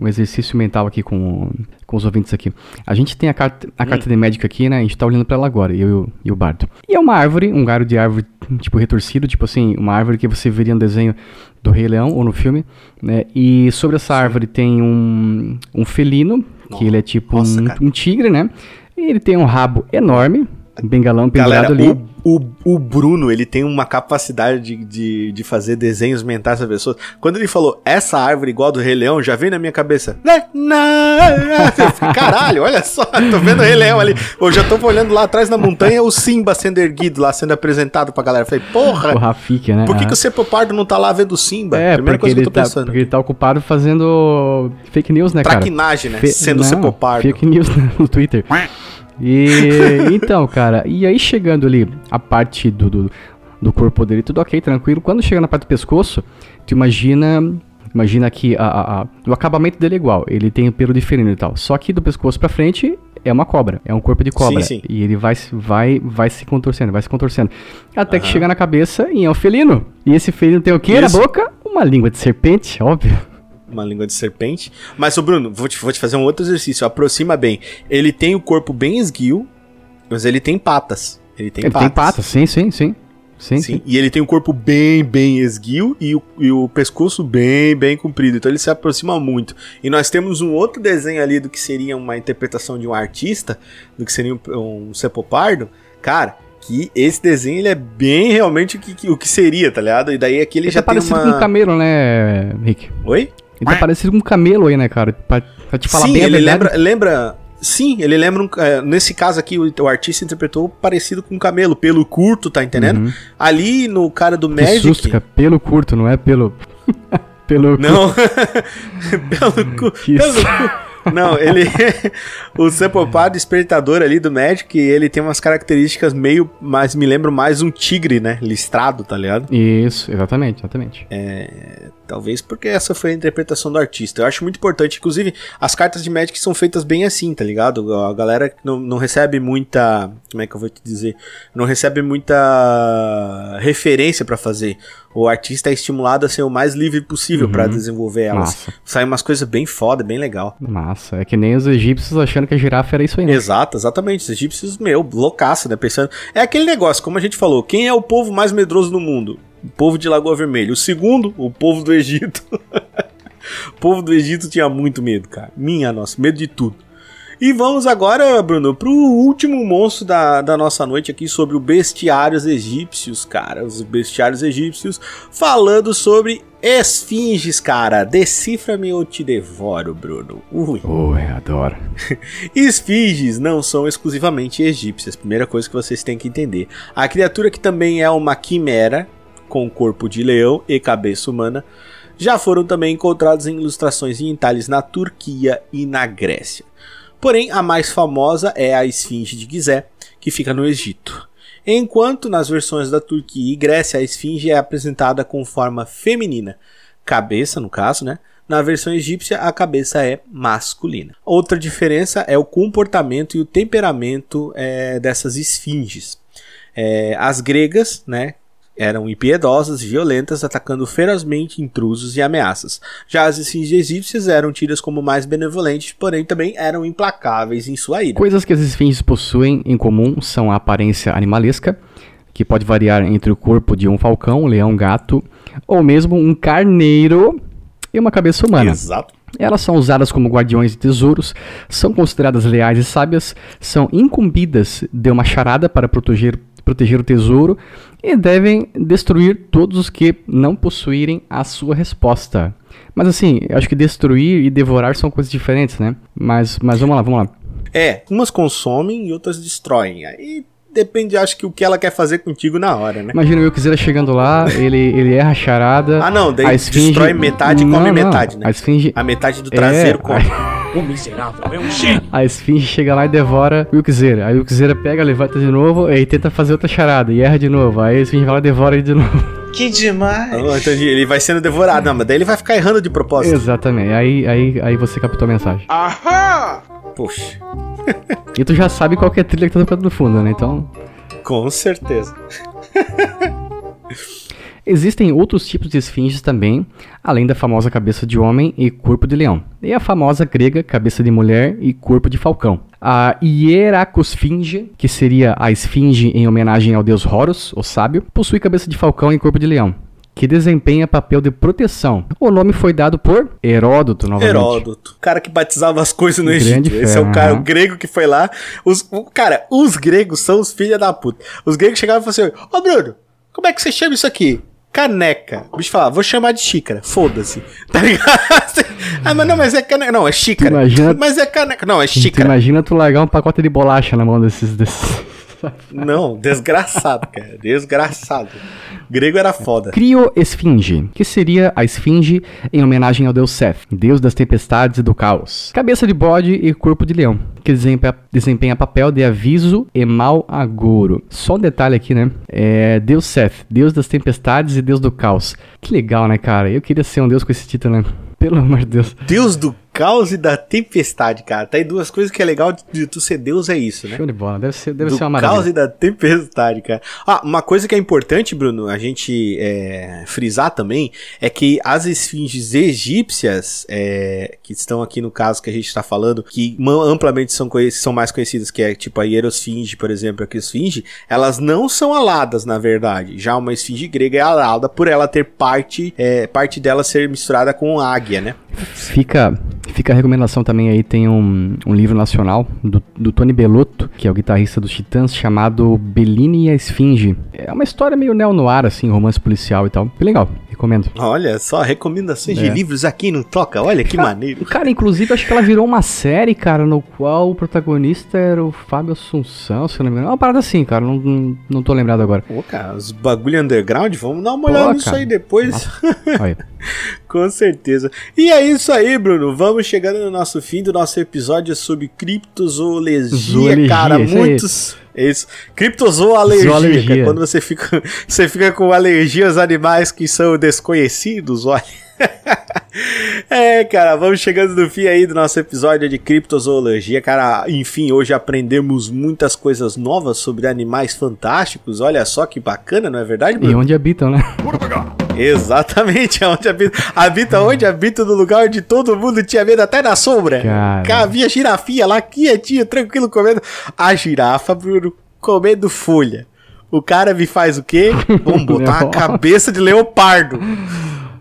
um exercício mental aqui com, com os ouvintes aqui. A gente tem a carta, a carta de médica aqui, né? A gente tá olhando pra ela agora, eu e o- Bardo. E é uma árvore, um galho de árvore, tipo, retorcido, tipo assim, uma árvore que você veria no desenho do Rei Leão ou no filme, né? E sobre essa árvore tem um, um felino, que ele é tipo Nossa, um, um tigre, né? E ele tem um rabo enorme, bengalão pendurado Galera, ali. o, o, o Bruno, ele tem uma capacidade de, de, de fazer desenhos mentais das pessoas. Quando ele falou essa árvore igual do Rei Leão, já veio na minha cabeça. Né? Caralho, olha só, tô vendo o Rei Leão ali. Eu já tô olhando lá atrás na montanha o Simba sendo erguido lá, sendo apresentado pra galera. Eu falei, porra, O Rafik, né? por que, Ah. que o Cepopardo não tá lá vendo o Simba? É, Primeira coisa que eu tô tá, pensando. porque ele tá ocupado fazendo fake news, né, cara? Traquinagem, né? Fe- Sendo não. Fake news no Twitter. E então, cara, e aí chegando ali a parte do, do, do corpo dele, tudo ok, tranquilo. Quando chega na parte do pescoço, tu imagina. Imagina que a, a- a- o acabamento dele é igual, ele tem o pelo diferente e tal. Só que do pescoço pra frente é uma cobra, é um corpo de cobra. Sim, sim. E ele vai, se- vai, vai se contorcendo, vai se contorcendo. Até que Aham. chega na cabeça e é um felino. E esse felino tem o quê Isso. na boca? Uma língua de serpente, óbvio. Uma língua de serpente. Mas, ô Bruno, vou te, vou te fazer um outro exercício. Aproxima bem. Ele tem o corpo bem esguio, mas ele tem patas. Ele tem ele patas. tem patas, sim, sim, sim. Sim, Sim, sim. E ele tem o corpo bem, bem esguio e o, e o pescoço bem, bem comprido. Então ele se aproxima muito. E nós temos um outro desenho ali do que seria uma interpretação de um artista, do que seria um, um cepopardo. Cara, que esse desenho ele é bem realmente o que, que- o que seria, tá ligado? E daí aqui ele, Ele já tá tem parecido uma... com um camelo, né, Rick? Oi? Ele tá parecido com um camelo aí, né, cara? Pra, pra te falar Sim, bem ele lembra, lembra. Sim, ele lembra. um- é, nesse caso aqui, o, o artista interpretou parecido com um camelo, pelo curto, tá entendendo? Uhum. Ali no cara do Que Magic. susto, cara. Pelo curto, não é pelo... pelo... Não, pelo cu. Que Pelo cu. Não, ele. o Sepopar despertador ali do Magic, ele tem umas características meio. Mas me lembram mais um tigre, né? Listrado, tá ligado? Isso, exatamente, exatamente. Talvez porque essa foi a interpretação do artista. Eu acho muito importante. Inclusive, as cartas de Magic são feitas bem assim, tá ligado? A galera não, não recebe muita. Como é que eu vou te dizer? Não recebe muita referência pra fazer. O artista é estimulado a ser o mais livre possível pra desenvolver elas. Massa. Sai umas coisas bem foda, bem legal. Massa. É que nem os egípcios achando que a girafa era isso aí, né? Exato, exatamente. Os egípcios, meu, loucaço, né? Pensando. É aquele negócio, como a gente falou, quem é o povo mais medroso do mundo? O povo de Lagoa Vermelha. O segundo, o povo do Egito. o povo do Egito tinha muito medo, cara. Minha nossa, medo de tudo. E vamos agora, Bruno, pro último monstro da, da nossa noite aqui sobre o bestiários egípcios, cara. Os bestiários egípcios, falando sobre esfinges, cara. Decifra-me ou te devoro, Bruno. Ui. Ui, adoro. Esfinges não são exclusivamente egípcias, primeira coisa que vocês têm que entender. A criatura que também é uma quimera, com corpo de leão e cabeça humana, já foram também encontrados em ilustrações em entalhes na Turquia e na Grécia. Porém, a mais famosa é a esfinge de Gizé, que fica no Egito. Enquanto nas versões da Turquia e Grécia a esfinge é apresentada com forma feminina, cabeça no caso, né? Na versão egípcia a cabeça é masculina. Outra diferença é o comportamento e o temperamento eh, dessas esfinges. Eh, as gregas, né? Eram impiedosas e violentas, atacando ferozmente intrusos e ameaças. Já as esfinges egípcias eram tidas como mais benevolentes, porém também eram implacáveis em sua ira. Coisas que as esfinges possuem em comum são a aparência animalesca, que pode variar entre o corpo de um falcão, um leão, gato, ou mesmo um carneiro e uma cabeça humana. Exato. Elas são usadas como guardiões de tesouros, são consideradas leais e sábias, são incumbidas de uma charada para proteger, proteger o tesouro e devem destruir todos os que não possuírem a sua resposta. Mas assim, acho que destruir e devorar são coisas diferentes, né? Mas, mas vamos lá, vamos lá. É, umas consomem e outras destroem. Aí depende, acho que o que ela quer fazer contigo na hora, né? Imagina o Wilkzera chegando lá, ele, ele erra a charada. Ah, não, daí a esfinge- destrói metade e come Não, metade, né? A esfinge A metade do traseiro É, come. O miserável é um gênio. A esfinge chega lá e devora o Yukzeira. Aí o Yukzeira pega, levanta de novo e tenta fazer outra charada e erra de novo. Aí a esfinge vai lá e devora ele de novo. Que demais. Ah, então ele vai sendo devorado. Não, mas daí ele vai ficar errando de propósito. Exatamente. Aí, aí, aí você captou a mensagem. Poxa, E tu já sabe qual que é a trilha que tá tocando no fundo, né? Então. com certeza. Existem outros tipos de esfinges também, além da famosa cabeça de homem e corpo de leão. E a famosa grega cabeça de mulher e corpo de falcão. A Hieracosfinge, que seria a esfinge em homenagem ao deus Horus, o sábio, possui cabeça de falcão e corpo de leão, que desempenha papel de proteção. O nome foi dado por Heródoto, novamente. Heródoto. O cara que batizava as coisas no Grande Egito. Esse é o cara, aham. o grego que foi lá. Os, o, cara, os gregos são os filha da puta. Os gregos chegavam e falavam assim: Ô Bruno, como é que você chama isso aqui? Caneca. O bicho falava, vou chamar de xícara. Foda-se. Tá ligado? ah, mas não, mas é caneca. Não, é xícara. Tu imagina- Mas é caneca. Não, é Tu xícara. imagina tu largar um pacote de bolacha na mão desses. desses... Não, desgraçado, cara. Desgraçado. grego era foda. Crioesfinge, que seria a esfinge em homenagem ao deus Seth, deus das tempestades e do caos. Cabeça de bode e corpo de leão, que desempenha, desempenha papel de aviso e mau agouro. Só um detalhe aqui, né? É deus Seth, deus das tempestades e deus do caos. Que legal, né, cara? Eu queria ser um deus com esse título, né? Pelo amor de Deus. Deus do caos e da tempestade, cara. Tá aí duas coisas que é legal de, de tu ser Deus é isso, né? Show de bola. Deve ser, deve do ser uma caos maravilha. e da tempestade, cara. Ah, uma coisa que é importante, Bruno, a gente é, frisar também, é que as esfinges egípcias, é, que estão aqui no caso que a gente está falando, que amplamente são, são mais conhecidas, que é tipo a hierosfinge, por exemplo, a esfinge, elas não são aladas, na verdade. Já uma esfinge grega é alada por ela ter parte, é, parte dela ser misturada com águia, né? Fica, fica a recomendação também aí, tem um, um livro nacional do, do Tony Bellotto, que é o guitarrista dos Titãs, chamado Bellini e a Esfinge. É uma história meio neo-noir, assim, romance policial e tal. Bem legal, recomendo. Olha só, recomendações É. de livros aqui no Toca, olha que maneiro. Cara, inclusive, acho que ela virou uma série, cara, no qual o protagonista era o Fábio Assunção, se eu não me engano. É uma parada assim, cara, não, não, não tô lembrado agora. Pô, cara, os bagulho underground, vamos dar uma Pô, olhada nisso cara. aí depois. Com certeza. E é isso aí, Bruno. Vamos chegando no nosso fim do nosso episódio sobre criptozoologia, Zoologia, cara. isso muitos. É isso. Criptozoologia, Zoologia. é quando você fica, você fica com alergia aos animais que são desconhecidos, olha. É, cara, vamos chegando no fim aí do nosso episódio de criptozoologia, cara. Enfim, hoje aprendemos muitas coisas novas sobre animais fantásticos. Olha só que bacana, não é verdade, E Bruno? onde habitam, né? Exatamente, onde habita. Habita onde? Habita no lugar onde todo mundo tinha medo, até na sombra. Cara. Que havia girafinha lá, quietinha, tranquilo, comendo. A girafa, Bruno, comendo folha. O cara me faz o quê? Vamos botar Leão. cabeça de leopardo.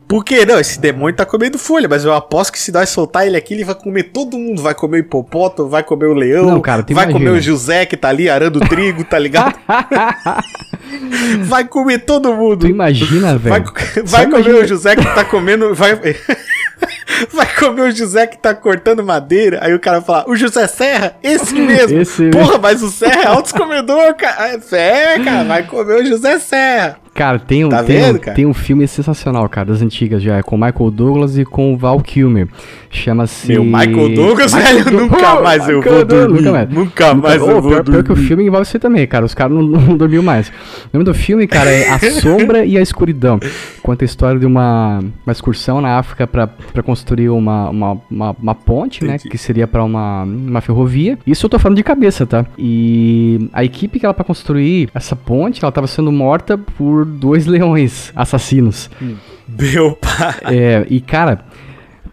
Por quê? Não, esse demônio tá comendo folha, mas eu aposto que se nós soltar ele aqui, ele vai comer todo mundo. Vai comer o hipopótamo, vai comer o leão, Não, cara, vai imagina. comer o José que tá ali arando trigo, tá ligado? vai comer todo mundo. Tu imagina, Vai, velho. vai Só comer imagina- o José que tá comendo. Vai, vai comer o José que tá cortando madeira. Aí o cara fala: O José Serra? Esse mesmo. Esse Porra, mas o Serra é altos comedor, cara. É, cara, vai comer o José Serra. Cara, tem um, Tá tem, vendo, cara? tem um filme sensacional, cara, das antigas já, é com o Michael Douglas e com o Val Kilmer. Chama-se. Meu, Michael Douglas, Michael velho, Doug- nunca mais eu vou Douglas, dormir. Nunca mais, Nunca mais Ô, eu vou pior, pior que o dormir. filme envolve você também, cara. Os caras não, não dormiu mais. O nome do filme, cara, é A Sombra e a Escuridão. Conta a história de uma, uma excursão na África pra, pra construir uma, uma, uma, uma ponte, né? Entendi. Que seria pra uma, uma ferrovia. Isso eu tô falando de cabeça, tá? E a equipe que ela pra construir essa ponte, ela tava sendo morta por dois leões assassinos. Meu pai. É, e cara,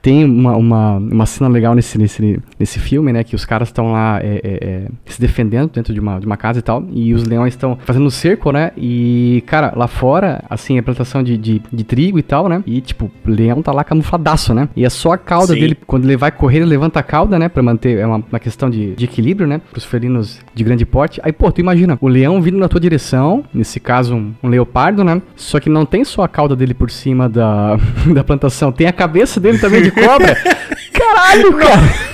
tem uma, uma, uma cena legal nesse, nesse, nesse filme, né? Que os caras estão lá é, é, é, se defendendo dentro de uma, de uma casa e tal. E os leões estão fazendo um cerco, né? E, cara, lá fora, assim, é plantação de, de, de trigo e tal, né? E, tipo, o leão tá lá camufladaço, né? E é só a cauda Sim. dele, quando ele vai correr, ele levanta a cauda, né? Pra manter, é uma, uma questão de, de equilíbrio, né? Pros felinos de grande porte. Aí, pô, tu imagina, o leão vindo na tua direção, nesse caso, um, um leopardo, né? Só que não tem só a cauda dele por cima da, da plantação, tem a cabeça dele também de cobra. Caralho, cara!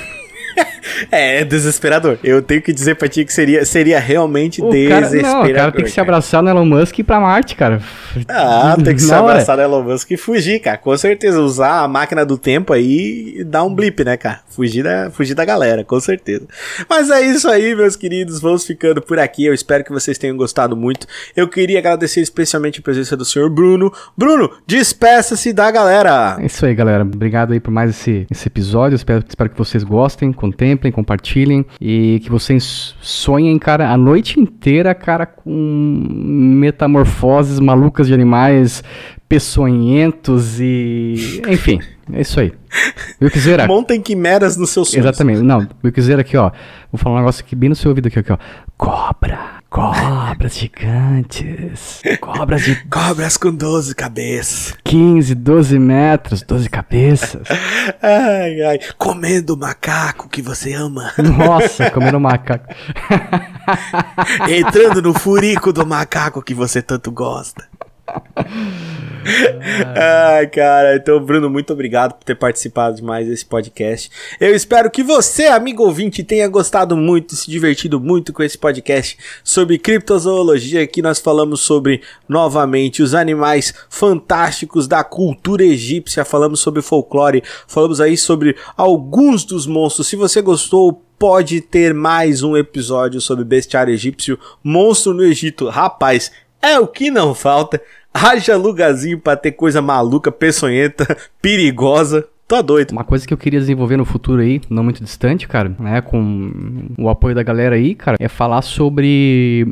É, é desesperador. Eu tenho que dizer pra ti que seria, seria realmente O cara, não, o cara tem que se abraçar no Elon Musk e ir pra Marte, cara. Ah, tem que se abraçar no Elon Musk e fugir, cara. Com certeza. Usar a máquina do tempo aí e dar um blip, né, cara? Fugir da, fugir da galera, com certeza. Mas é isso aí, meus queridos. Vamos ficando por aqui. Eu espero que vocês tenham gostado muito. Eu queria agradecer especialmente a presença do senhor Bruno. Bruno, despeça-se da galera. É isso aí, galera. Obrigado aí por mais esse, esse episódio. Espero, espero que vocês gostem, contemplem, compartilhem e que vocês sonhem, cara, a noite inteira, cara, com metamorfoses malucas de animais peçonhentos e. Enfim, é isso aí. Wilkzeira. Montem quimeras nos seus sonhos. Exatamente. Não, Wilkzeira aqui, ó. Vou falar um negócio aqui bem no seu ouvido aqui, aqui ó. Cobra. Cobras gigantes. Cobras de Cobras com 12 cabeças. 15, 12 metros, 12 cabeças. Ai, ai. Comendo o macaco que você ama. Nossa, comendo macaco. Entrando no furico do macaco que você tanto gosta. Ai, cara, então, Bruno, muito obrigado por ter participado de mais esse podcast. Eu espero que você, amigo ouvinte, tenha gostado muito, se divertido muito com esse podcast sobre criptozoologia. Aqui nós falamos sobre, novamente, os animais fantásticos da cultura egípcia, falamos sobre folclore, falamos aí sobre alguns dos monstros. Se você gostou, pode ter mais um episódio sobre bestiário egípcio, monstro no Egito. Rapaz, é o que não falta. Haja lugarzinho pra ter coisa maluca, peçonhenta, perigosa. Tô doido. Uma coisa que eu queria desenvolver no futuro aí, não muito distante, cara, né, com o apoio da galera aí, cara, é falar sobre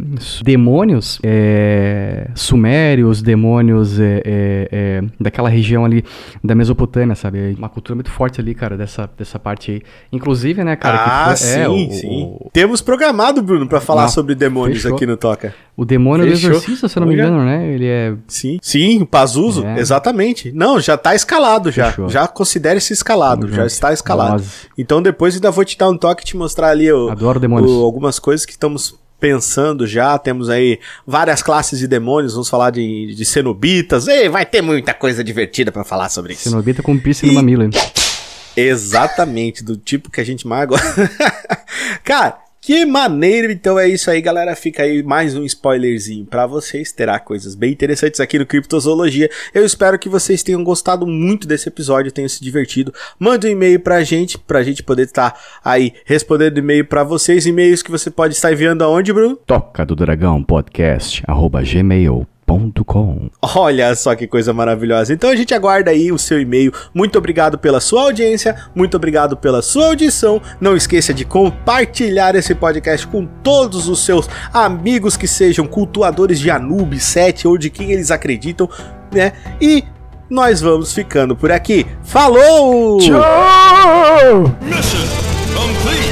demônios é, sumérios, demônios é, é, é, daquela região ali da Mesopotâmia, sabe? Uma cultura muito forte ali, cara, dessa, dessa parte aí. Inclusive, né, cara, que ah, foi- sim, é, o, sim. o- Temos programado, Bruno, pra falar Não, sobre demônios fechou. aqui no Toca. O demônio do Fechou. exorcista, se eu não me engano, né? Ele é Sim, sim, o Pazuzu, É. exatamente. Não, já tá escalado já. Fechou. Já considere-se escalado, Tamo já junto. está escalado. Nós. Então depois ainda vou te dar um toque e te mostrar ali o, o- algumas coisas que estamos pensando já. Temos aí várias classes de demônios, vamos falar de, de cenobitas. Ei, vai ter muita coisa divertida pra falar sobre isso. cenobita com piercing no E- mamilo. hein? Exatamente, do tipo que a gente mais gosta. Cara, que maneiro. Então é isso aí, galera. Fica aí mais um spoilerzinho pra vocês. Terá coisas bem interessantes aqui no Criptozoologia. Eu espero que vocês tenham gostado muito desse episódio, tenham se divertido. Manda um e-mail pra gente, pra gente poder estar aí respondendo e-mail pra vocês. E-mails que você pode estar enviando aonde, Bruno? Toca do Dragão Podcast, arroba gmail.com. Olha só que coisa maravilhosa. Então a gente aguarda aí o seu e-mail. Muito obrigado pela sua audiência, muito obrigado pela sua audição. Não esqueça de compartilhar esse podcast com todos os seus amigos que sejam cultuadores de Anubis 7 ou de quem eles acreditam, né? E nós vamos ficando por aqui. Falou! Tchau! Mission complete.